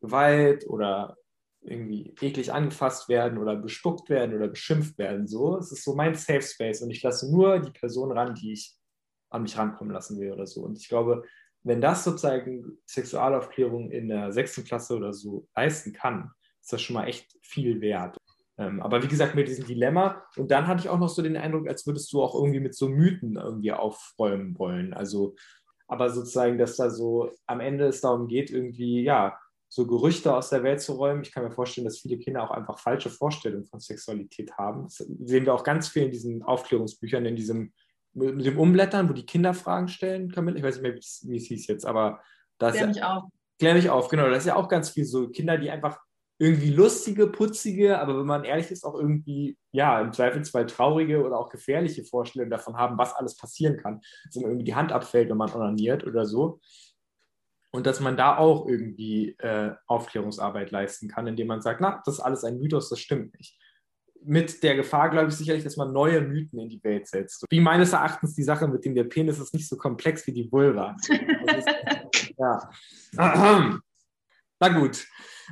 Gewalt oder irgendwie eklig angefasst werden oder bespuckt werden oder beschimpft werden, so. Es ist so mein Safe Space und ich lasse nur die Person ran, die ich an mich rankommen lassen will oder so. Und ich glaube, wenn das sozusagen Sexualaufklärung in der sechsten Klasse oder so leisten kann, ist das schon mal echt viel wert. Ähm, aber wie gesagt, mit diesem Dilemma. Und dann hatte ich auch noch so den Eindruck, als würdest du auch irgendwie mit so Mythen irgendwie aufräumen wollen. Also, aber sozusagen, dass da so am Ende es darum geht, irgendwie, ja, so Gerüchte aus der Welt zu räumen. Ich kann mir vorstellen, dass viele Kinder auch einfach falsche Vorstellungen von Sexualität haben. Das sehen wir auch ganz viel in diesen Aufklärungsbüchern, in diesem mit dem Umblättern, wo die Kinder Fragen stellen, Camille. Ich weiß nicht mehr, wie es hieß jetzt, aber das. Klär mich auf. Klär mich auf, genau. Das ist ja auch ganz viel so Kinder, die einfach irgendwie lustige, putzige, aber wenn man ehrlich ist, auch irgendwie, ja, im Zweifelsfall traurige oder auch gefährliche Vorstellungen davon haben, was alles passieren kann. Dass man irgendwie die Hand abfällt, wenn man onaniert oder so. Und dass man da auch irgendwie äh, Aufklärungsarbeit leisten kann, indem man sagt, na, das ist alles ein Mythos, das stimmt nicht mit der Gefahr, glaube ich, sicherlich, dass man neue Mythen in die Welt setzt. Wie meines Erachtens die Sache mit dem, der Penis ist nicht so komplex wie die Vulva. Ist, ja. Na gut,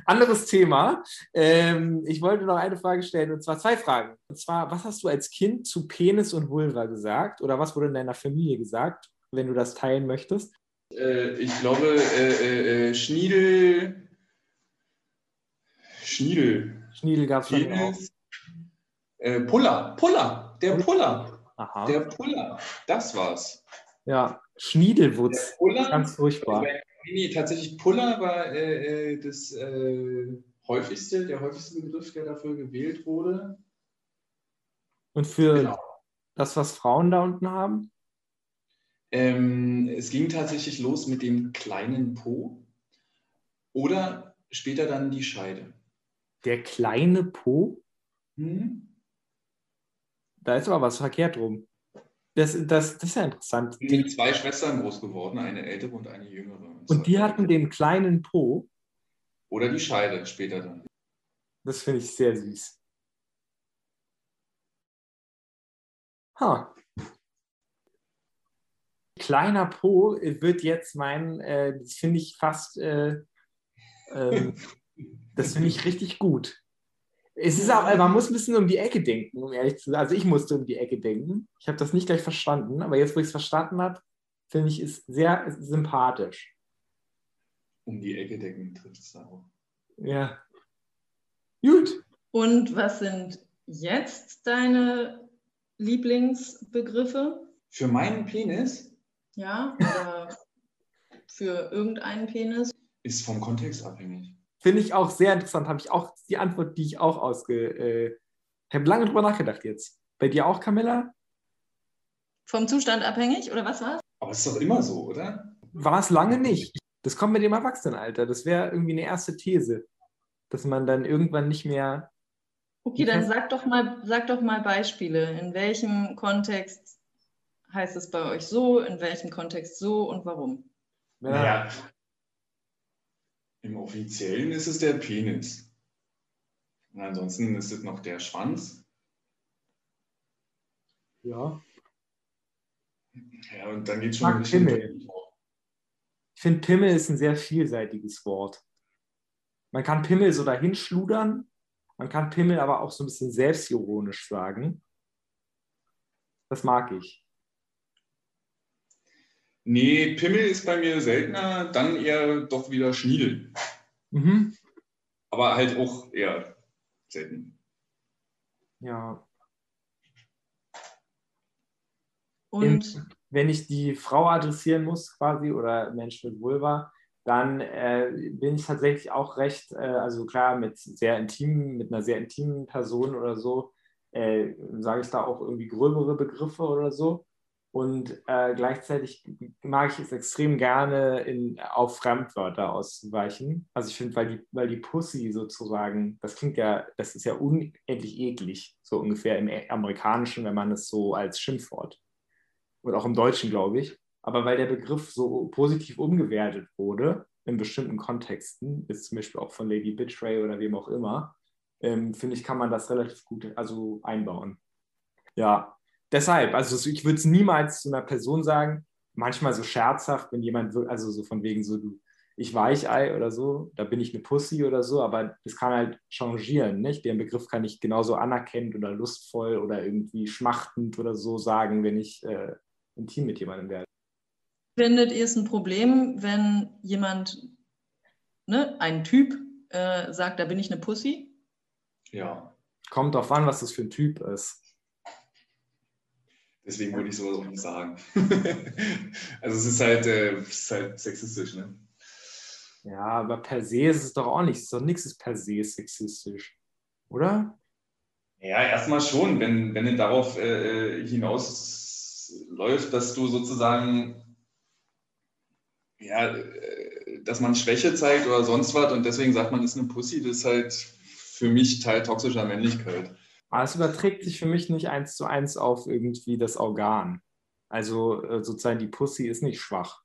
anderes Thema. Ähm, ich wollte noch eine Frage stellen, und zwar zwei Fragen. Und zwar, was hast du als Kind zu Penis und Vulva gesagt? Oder was wurde in deiner Familie gesagt, wenn du das teilen möchtest? Äh, ich glaube, äh, äh, Schniedel. Schniedel. Schniedel gab es schon auch. Äh, Puller, Puller, der Puller. Aha. Der Puller, das war's. Ja, Schniedelwutz. Der Puller, Ganz furchtbar. Nee, tatsächlich Puller war äh, äh, das äh, häufigste, der häufigste Begriff, der dafür gewählt wurde. Und für Genau. das, was Frauen da unten haben? Ähm, es ging tatsächlich los mit dem kleinen Po oder später dann die Scheide. Der kleine Po? Hm? Da ist aber was verkehrt rum. Das, das, das ist ja interessant. Ich bin mit zwei Schwestern groß geworden, eine ältere und eine jüngere. Und die hatten den kleinen Po. Oder die Scheide später dann. Das finde ich sehr süß. Ha. Kleiner Po wird jetzt mein, äh, das finde ich fast, äh, ähm, das finde ich richtig gut. Es ist auch, man muss ein bisschen um die Ecke denken, um ehrlich zu sein. Also ich musste um die Ecke denken. Ich habe das nicht gleich verstanden, aber jetzt, wo ich es verstanden habe, finde ich es sehr sympathisch. Um die Ecke decken trifft es da auch. Ja. Gut. Und was sind jetzt deine Lieblingsbegriffe? Für meinen Penis Ja, oder für irgendeinen Penis? ist vom Kontext abhängig. Finde ich auch sehr interessant. Habe ich auch die Antwort, die ich auch ausge. Äh, ich habe lange drüber nachgedacht jetzt. Bei dir auch, Camilla? Vom Zustand abhängig oder was war's? Aber es ist doch immer so, oder? War es lange nicht. Das kommt mit dem Erwachsenenalter. Das wäre irgendwie eine erste These. Dass man dann irgendwann nicht mehr. Okay, dann sag doch mal, sag doch mal Beispiele. In welchem Kontext heißt es bei euch so, in welchem Kontext so und warum? Naja. Im Offiziellen ist es der Penis. Und ansonsten ist es noch der Schwanz. Ja. Ja, und dann geht schon ein bisschen. Pimmel. Ich finde, Pimmel ist ein sehr vielseitiges Wort. Man kann Pimmel so dahin schludern, man kann Pimmel aber auch so ein bisschen selbstironisch sagen. Das mag ich. Nee, Pimmel ist bei mir seltener, dann eher doch wieder Schniedel. Mhm. Aber halt auch eher selten. Ja. Und wenn ich die Frau adressieren muss, quasi, oder Mensch mit Vulva, dann äh, bin ich tatsächlich auch recht, äh, also klar, mit sehr intimen, mit einer sehr intimen Person oder so, äh, sage ich da auch irgendwie gröbere Begriffe oder so. Und äh, gleichzeitig mag ich es extrem gerne, in, auf Fremdwörter auszuweichen. Also ich finde, weil die, weil die Pussy sozusagen, das klingt ja, das ist ja unendlich eklig, so ungefähr im Amerikanischen, wenn man es so als Schimpfwort und auch im Deutschen, glaube ich. Aber weil der Begriff so positiv umgewertet wurde, in bestimmten Kontexten, ist zum Beispiel auch von Lady Betray oder wem auch immer, ähm, finde ich, kann man das relativ gut also einbauen. Ja, deshalb, also ich würde es niemals zu einer Person sagen, manchmal so scherzhaft, wenn jemand, will, also so von wegen so, du, ich Weichei oder so, da bin ich eine Pussy oder so, aber das kann halt changieren, nicht? Den Begriff kann ich genauso anerkennend oder lustvoll oder irgendwie schmachtend oder so sagen, wenn ich äh, intim mit jemandem werde. findet ihr es ein Problem, wenn jemand, ne, ein Typ, äh, sagt, da bin ich eine Pussy? Ja, Kommt drauf an, was das für ein Typ ist. Deswegen würde ich sowas auch nicht sagen. also es ist halt, äh, es ist halt sexistisch, ne? Ja, aber per se ist es doch auch nicht. Es ist doch nichts ist per se sexistisch. Oder? Ja, erstmal schon, wenn, wenn es darauf äh, hinausläuft, dass du sozusagen, ja, äh, dass man Schwäche zeigt oder sonst was und deswegen sagt man, ist eine Pussy, das ist halt für mich Teil toxischer Männlichkeit. Aber es überträgt sich für mich nicht eins zu eins auf irgendwie das Organ. Also äh, sozusagen die Pussy ist nicht schwach.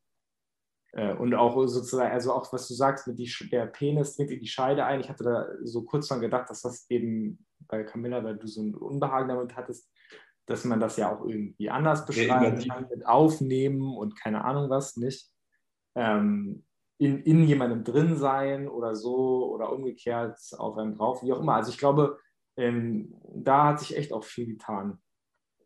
Äh, Und auch sozusagen, also auch was du sagst, mit die, der Penis dringt in die Scheide ein. Ich hatte da so kurz dran gedacht, dass das eben bei Camilla, weil du so ein Unbehagen damit hattest, dass man das ja auch irgendwie anders beschreiben die- kann, mit aufnehmen und keine Ahnung was, nicht? Ähm, in, in jemandem drin sein oder so oder umgekehrt auf einem drauf, wie auch immer. Also ich glaube, ähm, da hat sich echt auch viel getan.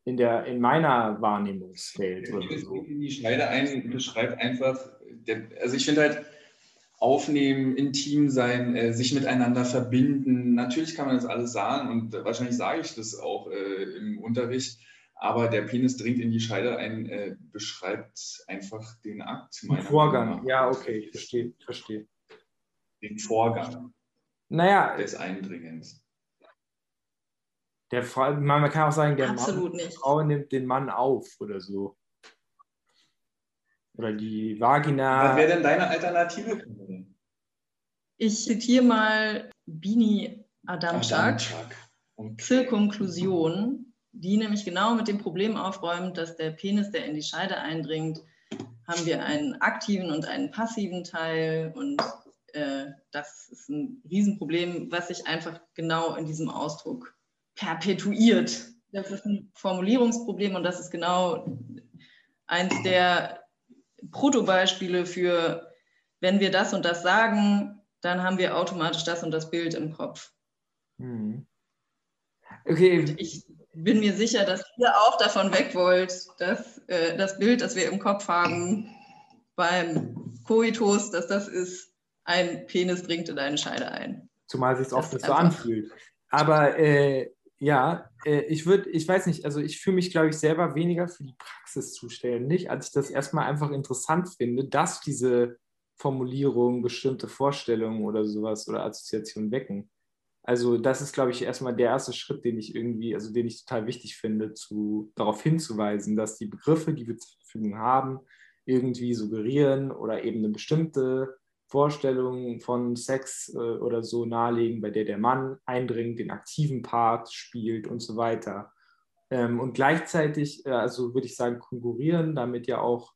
In, der, in meiner Wahrnehmungswelt oder Das so. in die Schneide ein beschreibt einfach, also ich finde halt, aufnehmen, intim sein, äh, sich miteinander verbinden. Natürlich kann man das alles sagen und wahrscheinlich sage ich das auch äh, im Unterricht, Aber der Penis dringt in die Scheide ein, äh, beschreibt einfach den Akt. Den Vorgang, ja, okay, ich verstehe, verstehe. Den Vorgang naja, des Eindringens. Der Frau, man kann auch sagen, der Absolut Mann, Frau nimmt den Mann auf oder so. Oder die Vagina. Was wäre denn deine Alternative? Ich zitiere mal Bini Adamczak. Okay. Zirkunklusion, die nämlich genau mit dem Problem aufräumt, dass der Penis, der in die Scheide eindringt, haben wir einen aktiven und einen passiven Teil und äh, das ist ein Riesenproblem, was sich einfach genau in diesem Ausdruck perpetuiert. Das ist ein Formulierungsproblem und das ist genau eins der Protobeispiele für, wenn wir das und das sagen, dann haben wir automatisch das und das Bild im Kopf. Hm. Okay, Ich bin mir sicher, dass ihr auch davon weg wollt, dass äh, das Bild, das wir im Kopf haben beim Koitus, dass das ist, ein Penis dringt in eine Scheide ein. zumal sich es oft nicht so anfühlt. Aber äh, ja, äh, ich würde, ich weiß nicht, also ich fühle mich, glaube ich, selber weniger für die Praxis zuständig, als ich das erstmal einfach interessant finde, dass diese Formulierungen bestimmte Vorstellungen oder sowas oder Assoziationen wecken. Also das ist, glaube ich, erstmal der erste Schritt, den ich irgendwie, also den ich total wichtig finde, zu, darauf hinzuweisen, dass die Begriffe, die wir zur Verfügung haben, irgendwie suggerieren oder eben eine bestimmte Vorstellung von Sex äh, oder so nahelegen, bei der der Mann eindringt, den aktiven Part spielt und so weiter. Ähm, und gleichzeitig, äh, also würde ich sagen, konkurrieren damit ja auch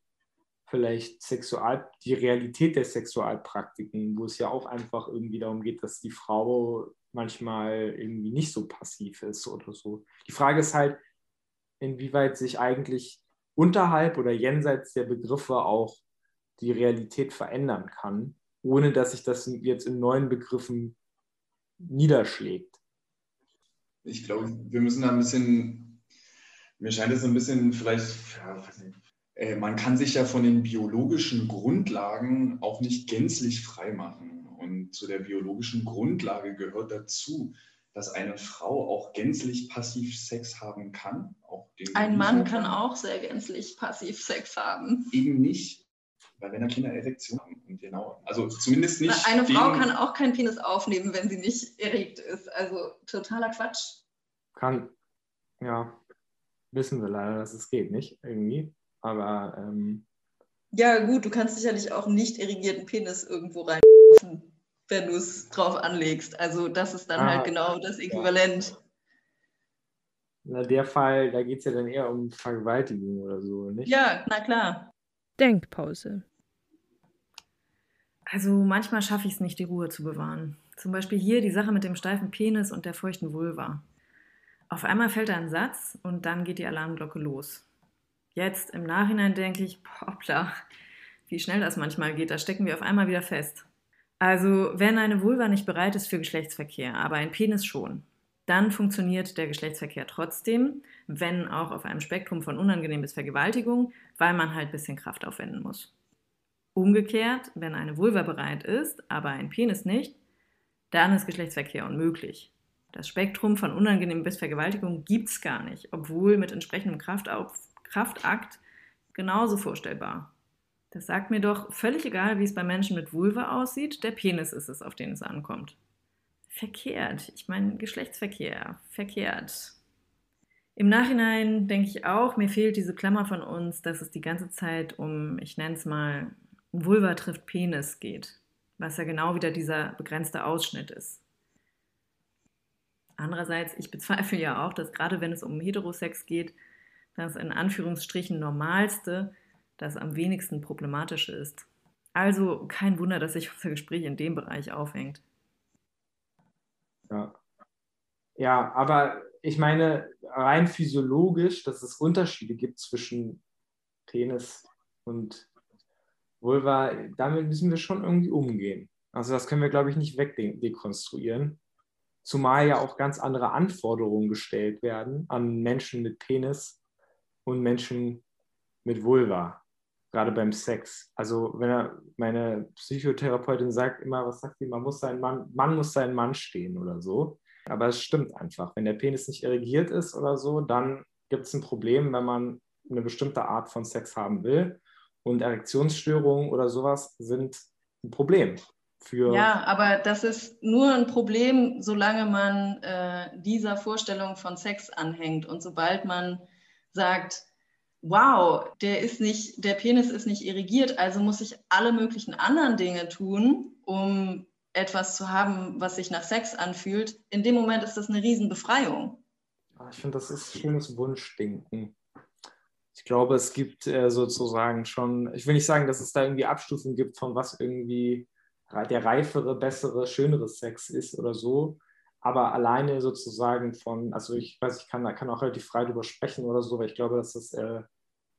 vielleicht Sexual, die Realität der Sexualpraktiken, wo es ja auch einfach irgendwie darum geht, dass die Frau manchmal irgendwie nicht so passiv ist oder so. Die Frage ist halt, inwieweit sich eigentlich unterhalb oder jenseits der Begriffe auch die Realität verändern kann, ohne dass sich das jetzt in neuen Begriffen niederschlägt. Ich glaube, wir müssen da ein bisschen, mir scheint es ein bisschen vielleicht, ja, weiß nicht, äh, man kann sich ja von den biologischen Grundlagen auch nicht gänzlich frei machen. Und zu der biologischen Grundlage gehört dazu, dass eine Frau auch gänzlich passiv Sex haben kann. Auch den Ein Mann kann auch sehr gänzlich passiv Sex haben. Eben nicht, weil wenn Kinder Erektion haben. Und genau, also zumindest nicht. Eine Frau kann auch keinen Penis aufnehmen, wenn sie nicht erregt ist. Also totaler Quatsch. Kann, ja, wissen wir leider, dass es geht, nicht? Irgendwie. Aber ähm, Ja, gut, du kannst sicherlich auch einen nicht irrigierten Penis irgendwo rein, wenn du es drauf anlegst. Also, das ist dann Ah, halt genau das Äquivalent. na, der Fall, da geht es ja dann eher um Vergewaltigung oder so, nicht? Ja, na klar. Denkpause. Also manchmal schaffe ich es nicht, die Ruhe zu bewahren. Zum Beispiel hier die Sache mit dem steifen Penis und der feuchten Vulva. Auf einmal fällt ein Satz und dann geht die Alarmglocke los. Jetzt im Nachhinein denke ich, hoppla, wie schnell das manchmal geht, da stecken wir auf einmal wieder fest. Also, wenn eine Vulva nicht bereit ist für Geschlechtsverkehr, aber ein Penis schon, dann funktioniert der Geschlechtsverkehr trotzdem, wenn auch auf einem Spektrum von unangenehm bis Vergewaltigung, weil man halt ein bisschen Kraft aufwenden muss. Umgekehrt, wenn eine Vulva bereit ist, aber ein Penis nicht, dann ist Geschlechtsverkehr unmöglich. Das Spektrum von unangenehm bis Vergewaltigung gibt es gar nicht, obwohl mit entsprechendem Kraftauf Kraftakt genauso vorstellbar. Das sagt mir doch völlig egal, wie es bei Menschen mit Vulva aussieht, der Penis ist es, auf den es ankommt. Verkehrt, ich meine Geschlechtsverkehr, verkehrt. Im Nachhinein denke ich auch, mir fehlt diese Klammer von uns, dass es die ganze Zeit um, ich nenne es mal, Vulva trifft Penis geht, was ja genau wieder dieser begrenzte Ausschnitt ist. Andererseits, ich bezweifle ja auch, dass gerade wenn es um Heterosex geht, das in Anführungsstrichen normalste, das am wenigsten problematische ist. Also kein Wunder, dass sich unser Gespräch in dem Bereich aufhängt. Ja. ja, aber ich meine, rein physiologisch, dass es Unterschiede gibt zwischen Penis und Vulva, damit müssen wir schon irgendwie umgehen. Also das können wir, glaube ich, nicht wegdekonstruieren. Zumal ja auch ganz andere Anforderungen gestellt werden an Menschen mit Penis und Menschen mit Vulva, gerade beim Sex. Also wenn er, meine Psychotherapeutin sagt immer, was sagt sie, man muss sein Mann, Mann muss sein Mann stehen oder so. Aber es stimmt einfach. Wenn der Penis nicht irrigiert ist oder so, dann gibt es ein Problem, wenn man eine bestimmte Art von Sex haben will. Und Erektionsstörungen oder sowas sind ein Problem. Für ja, aber das ist nur ein Problem, solange man äh, dieser Vorstellung von Sex anhängt. Und sobald man sagt, wow, der ist nicht, der Penis ist nicht irrigiert, also muss ich alle möglichen anderen Dinge tun, um etwas zu haben, was sich nach Sex anfühlt. In dem Moment ist das eine Riesenbefreiung. Ich finde, das ist schönes Wunschdenken. Ich glaube, es gibt äh, sozusagen schon, ich will nicht sagen, dass es da irgendwie Abstufungen gibt, von was irgendwie der reifere, bessere, schönere Sex ist oder so. Aber alleine sozusagen von, also ich weiß, ich kann, kann auch relativ frei darüber sprechen oder so, weil ich glaube, dass das äh,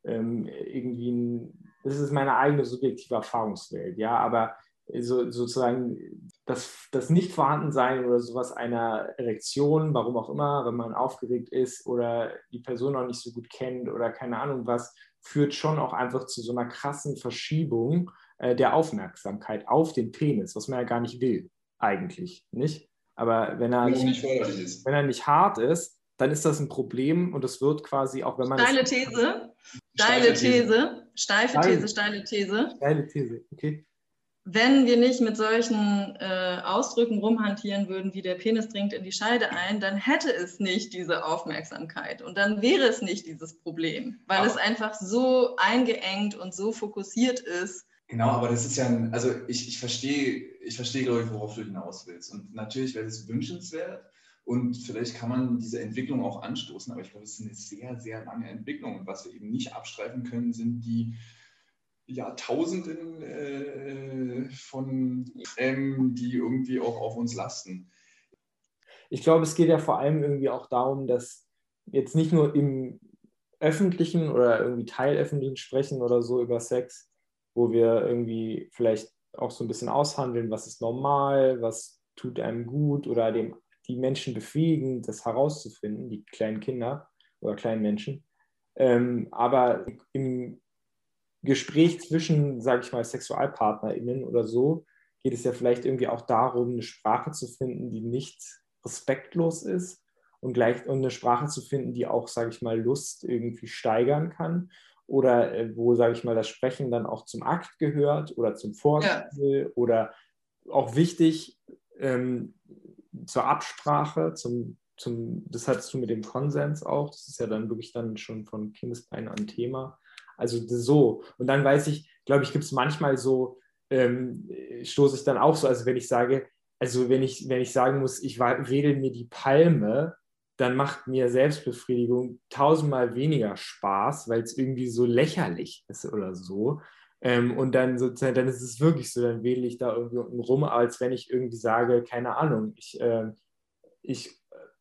ähm, irgendwie ein, das ist meine eigene subjektive Erfahrungswelt, ja, aber so, sozusagen das, das Nicht-Vorhandensein oder sowas einer Erektion, warum auch immer, wenn man aufgeregt ist oder die Person noch nicht so gut kennt oder keine Ahnung was, führt schon auch einfach zu so einer krassen Verschiebung äh, der Aufmerksamkeit auf den Penis, was man ja gar nicht will, eigentlich, nicht? Aber wenn er, nicht, wenn er nicht hart ist, dann ist das ein Problem und es wird quasi auch, wenn man. Steile These, steile These, steife These, steile These. Steile These, okay wenn wir nicht mit solchen äh, Ausdrücken rumhantieren würden, wie der Penis dringt in die Scheide ein, dann hätte es nicht diese Aufmerksamkeit und dann wäre es nicht dieses Problem, weil aber es einfach so eingeengt und so fokussiert ist. Genau, aber das ist ja, ein, also ich, ich verstehe, ich verstehe, glaube ich, worauf du hinaus willst. Und natürlich wäre es wünschenswert und vielleicht kann man diese Entwicklung auch anstoßen, aber ich glaube, es ist eine sehr, sehr lange Entwicklung. Und was wir eben nicht abstreifen können, sind die Jahrtausenden äh, von ähm, die irgendwie auch auf uns lasten. Ich glaube, es geht ja vor allem irgendwie auch darum, dass jetzt nicht nur im öffentlichen oder irgendwie teilöffentlichen sprechen oder so über Sex, wo wir irgendwie vielleicht auch so ein bisschen aushandeln, was ist normal, was tut einem gut oder dem, die Menschen befähigen, das herauszufinden, die kleinen Kinder oder kleinen Menschen. Ähm, aber im Gespräch zwischen, sage ich mal, SexualpartnerInnen oder so, geht es ja vielleicht irgendwie auch darum, eine Sprache zu finden, die nicht respektlos ist und gleich und eine Sprache zu finden, die auch, sage ich mal, Lust irgendwie steigern kann oder äh, wo, sage ich mal, das Sprechen dann auch zum Akt gehört oder zum Vorspiel ja. oder auch wichtig ähm, zur Absprache, zum, zum, das hattest du mit dem Konsens auch, das ist ja dann wirklich dann schon von Kindesbeinen an Thema. Also so. Und dann weiß ich, glaube ich, gibt es manchmal so, ähm, stoße ich dann auch so, also wenn ich sage, also wenn ich, wenn ich sagen muss, ich wedel mir die Palme, dann macht mir Selbstbefriedigung tausendmal weniger Spaß, weil es irgendwie so lächerlich ist oder so. Ähm, und dann sozusagen, dann ist es wirklich so, dann wähle ich da irgendwie unten rum, als wenn ich irgendwie sage, keine Ahnung, ich, äh, ich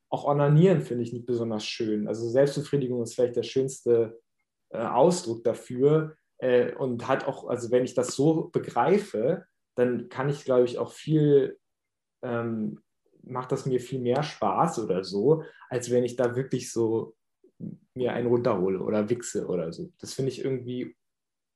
auch onanieren finde ich nicht besonders schön. Also Selbstbefriedigung ist vielleicht der schönste äh, Ausdruck dafür äh, und hat auch, also wenn ich das so begreife, dann kann ich, glaube ich, auch viel, ähm, macht das mir viel mehr Spaß oder so, als wenn ich da wirklich so mir einen runterhole oder wichse oder so. Das finde ich irgendwie,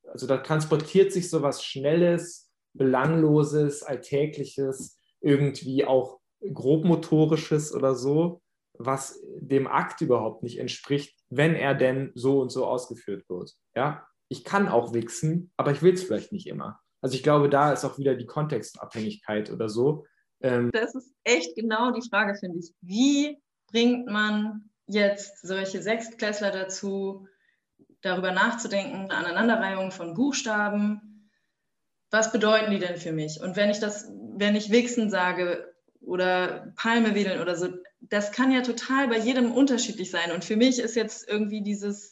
also da transportiert sich so was Schnelles, Belangloses, Alltägliches, irgendwie auch grobmotorisches oder so, was dem Akt überhaupt nicht entspricht, wenn er denn so und so ausgeführt wird. Ja, ich kann auch wichsen, aber ich will es vielleicht nicht immer. Also ich glaube, da ist auch wieder die Kontextabhängigkeit oder so. Ähm das ist echt genau die Frage, finde ich. Wie bringt man jetzt solche Sechstklässler dazu, darüber nachzudenken, eine Aneinanderreihung von Buchstaben? Was bedeuten die denn für mich? Und wenn ich das, wenn ich Wichsen sage oder Palme wedeln oder so, das kann ja total bei jedem unterschiedlich sein. Und für mich ist jetzt irgendwie dieses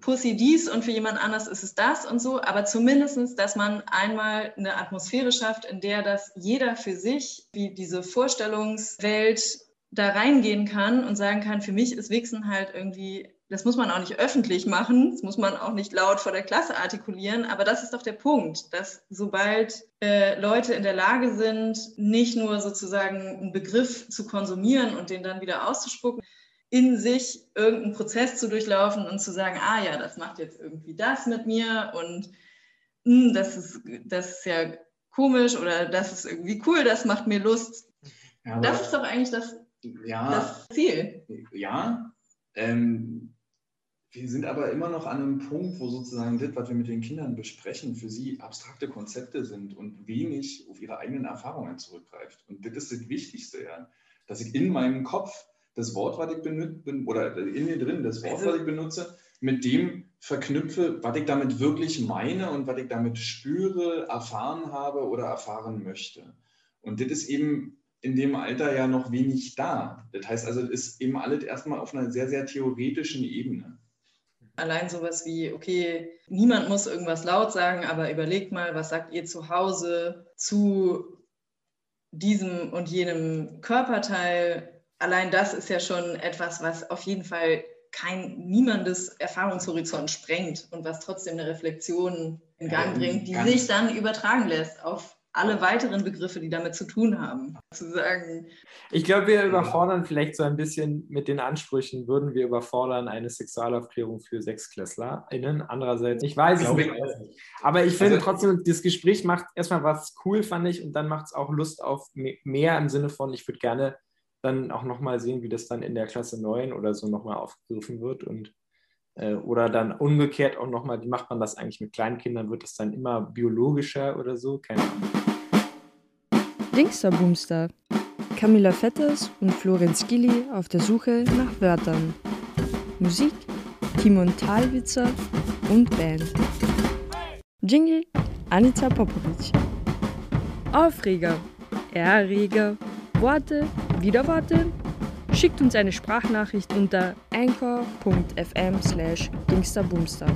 Pussy dies und für jemand anders ist es das und so. Aber zumindest, dass man einmal eine Atmosphäre schafft, in der das jeder für sich, wie diese Vorstellungswelt da reingehen kann und sagen kann, für mich ist Wichsen halt irgendwie das muss man auch nicht öffentlich machen, das muss man auch nicht laut vor der Klasse artikulieren, aber das ist doch der Punkt, dass sobald äh, Leute in der Lage sind, nicht nur sozusagen einen Begriff zu konsumieren und den dann wieder auszuspucken, in sich irgendeinen Prozess zu durchlaufen und zu sagen, ah ja, das macht jetzt irgendwie das mit mir und mh, hm, das, ist, das ist ja komisch oder das ist irgendwie cool, das macht mir Lust. Ja, das ist doch eigentlich das, ja, das Ziel. Ja, ähm, wir sind aber immer noch an einem Punkt, wo sozusagen das, was wir mit den Kindern besprechen, für sie abstrakte Konzepte sind und wenig auf ihre eigenen Erfahrungen zurückgreift. Und das ist das Wichtigste, ja, dass ich in meinem Kopf das Wort, was ich benutze, oder in mir drin das Wort, was ich benutze, mit dem verknüpfe, was ich damit wirklich meine und was ich damit spüre, erfahren habe oder erfahren möchte. Und das ist eben in dem Alter ja noch wenig da. Das heißt also, es ist eben alles erstmal auf einer sehr, sehr theoretischen Ebene. Allein sowas wie, okay, niemand muss irgendwas laut sagen, aber überlegt mal, was sagt ihr zu Hause zu diesem und jenem Körperteil? Allein das ist ja schon etwas, was auf jeden Fall kein niemandes Erfahrungshorizont sprengt und was trotzdem eine Reflexion in Gang bringt, die sich dann übertragen lässt auf alle weiteren Begriffe, die damit zu tun haben, zu sagen. Ich glaube, wir überfordern vielleicht so ein bisschen mit den Ansprüchen, würden wir überfordern eine Sexualaufklärung für SechsklässlerInnen. Andererseits, ich weiß es nicht. Aber ich finde also, trotzdem, das Gespräch macht erstmal was cool, fand ich, und dann macht es auch Lust auf mehr im Sinne von, ich würde gerne dann auch nochmal sehen, wie das dann in der Klasse 9 oder so nochmal aufgegriffen wird und äh, oder dann umgekehrt auch nochmal, wie macht man das eigentlich mit kleinen Kindern? Wird das dann immer biologischer oder so? Keine Ahnung. Dingster Boomster. Camilla Vetters und Florenz Gilli auf der Suche nach Wörtern. Musik Timon Thalwitzer und Band. Jingle Anita Popovic. Aufreger, Erreger, Worte, wieder. Schickt uns eine Sprachnachricht unter anchor.fm slash gangsterboomster.